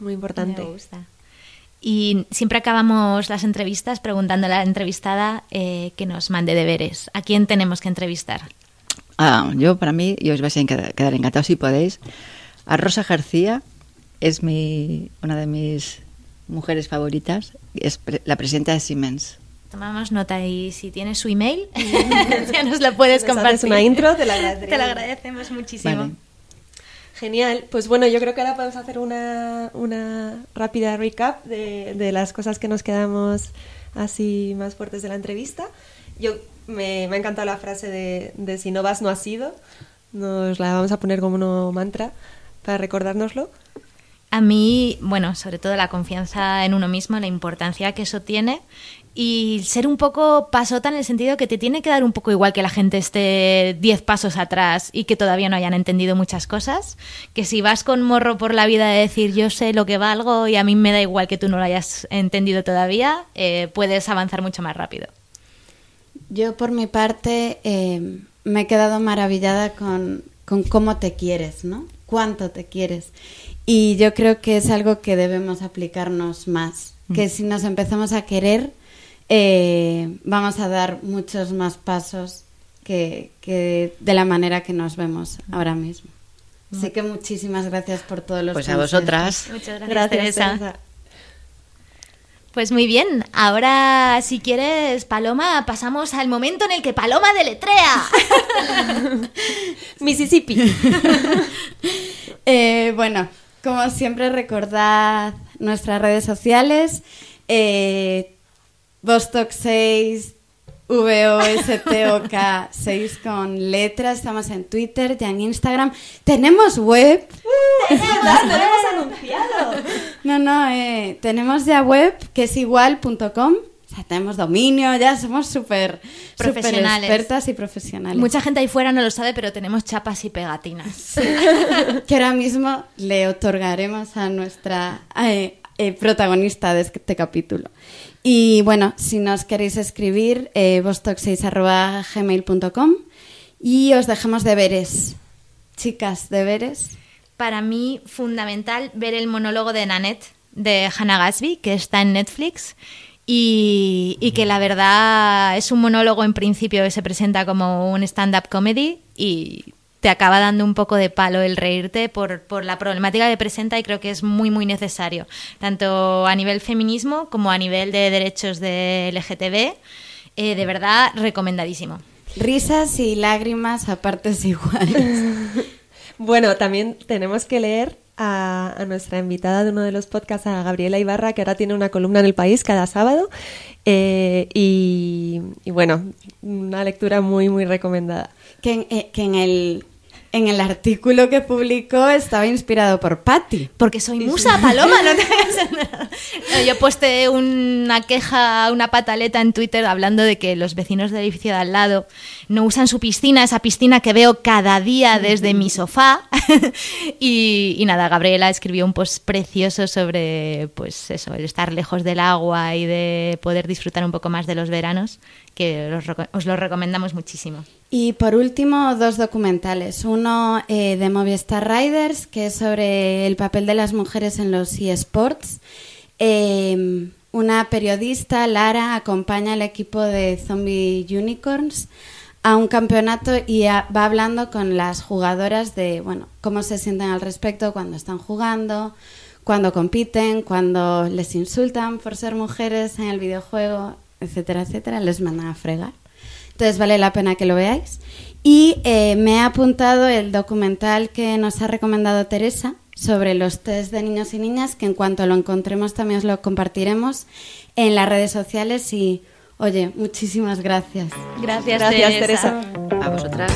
Speaker 2: Muy importante.
Speaker 1: Me gusta. Y siempre acabamos las entrevistas preguntando a la entrevistada eh, que nos mande deberes. ¿A quién tenemos que entrevistar?
Speaker 4: Ah, yo para mí, y os vais a quedar encantados si podéis, a Rosa García es mi, una de mis mujeres favoritas, es pre- la presidenta de Siemens.
Speaker 1: Tomamos nota y si tienes su email, ya nos lo puedes
Speaker 2: Nos
Speaker 1: compartir.
Speaker 2: haces una intro, te la agradecería.
Speaker 1: Te lo agradecemos muchísimo.
Speaker 4: Vale.
Speaker 2: Genial. Pues bueno, yo creo que ahora podemos hacer una, una rápida recap de, de las cosas que nos quedamos así más fuertes de la entrevista. Yo me, me ha encantado la frase de, de si no vas, no has ido. Nos la vamos a poner como un mantra para recordárnoslo.
Speaker 1: A mí, bueno, sobre todo la confianza en uno mismo, la importancia que eso tiene y ser un poco pasota en el sentido que te tiene que dar un poco igual que la gente esté 10 pasos atrás y que todavía no hayan entendido muchas cosas, que si vas con morro por la vida de decir yo sé lo que valgo y a mí me da igual que tú no lo hayas entendido todavía, eh, puedes avanzar mucho más rápido.
Speaker 3: Yo por mi parte eh, me he quedado maravillada con, con cómo te quieres, ¿no? Cuánto te quieres. Y yo creo que es algo que debemos aplicarnos más. Que si nos empezamos a querer, eh, vamos a dar muchos más pasos que, que de la manera que nos vemos ahora mismo. Así que muchísimas gracias por todos los
Speaker 4: Pues a vosotras.
Speaker 1: Muchas gracias,
Speaker 2: Gracias,
Speaker 1: Teresa.
Speaker 2: Teresa.
Speaker 1: Pues muy bien, ahora si quieres, Paloma, pasamos al momento en el que Paloma deletrea.
Speaker 2: Mississippi.
Speaker 3: Eh, bueno, como siempre, recordad nuestras redes sociales. Eh, Vostok 6, VOSTOK 6 con letras. Estamos en Twitter y en Instagram. Tenemos web.
Speaker 2: tenemos anunciado.
Speaker 3: No, no, eh, tenemos ya web que es igual.com. O sea, tenemos dominio, ya somos súper expertas y profesionales.
Speaker 1: Mucha gente ahí fuera no lo sabe, pero tenemos chapas y pegatinas.
Speaker 3: que ahora mismo le otorgaremos a nuestra eh, eh, protagonista de este capítulo. Y bueno, si nos queréis escribir, eh, vostok6.gmail.com y os dejamos deberes. Chicas, deberes.
Speaker 1: Para mí, fundamental ver el monólogo de Nanette de Hannah Gatsby, que está en Netflix. Y, y que la verdad es un monólogo en principio que se presenta como un stand-up comedy y te acaba dando un poco de palo el reírte por, por la problemática que presenta y creo que es muy muy necesario, tanto a nivel feminismo como a nivel de derechos de LGTB. Eh, de verdad, recomendadísimo.
Speaker 3: Risas y lágrimas a partes iguales.
Speaker 2: Bueno, también tenemos que leer a, a nuestra invitada de uno de los podcasts, a Gabriela Ibarra, que ahora tiene una columna en el país cada sábado. Eh, y, y bueno, una lectura muy, muy recomendada.
Speaker 3: que, en, eh, que en el, en el artículo que publicó estaba inspirado por Patty.
Speaker 1: Porque soy musa, Paloma, no te hagas nada. No, Yo posté una queja, una pataleta en Twitter hablando de que los vecinos del edificio de al lado no usan su piscina, esa piscina que veo cada día desde mi sofá. y, y nada, Gabriela escribió un post precioso sobre pues eso, el estar lejos del agua y de poder disfrutar un poco más de los veranos, que os lo recomendamos muchísimo.
Speaker 3: Y por último, dos documentales. Uno eh, de Movistar Riders, que es sobre el papel de las mujeres en los eSports. Eh, una periodista, Lara, acompaña al equipo de Zombie Unicorns a un campeonato y va hablando con las jugadoras de bueno cómo se sienten al respecto cuando están jugando, cuando compiten, cuando les insultan por ser mujeres en el videojuego, etcétera, etcétera, les mandan a fregar. Entonces vale la pena que lo veáis. Y eh, me he apuntado el documental que nos ha recomendado Teresa sobre los test de niños y niñas, que en cuanto lo encontremos también os lo compartiremos en las redes sociales. Y oye, muchísimas gracias.
Speaker 1: Gracias,
Speaker 2: Gracias, Teresa.
Speaker 4: A vosotras.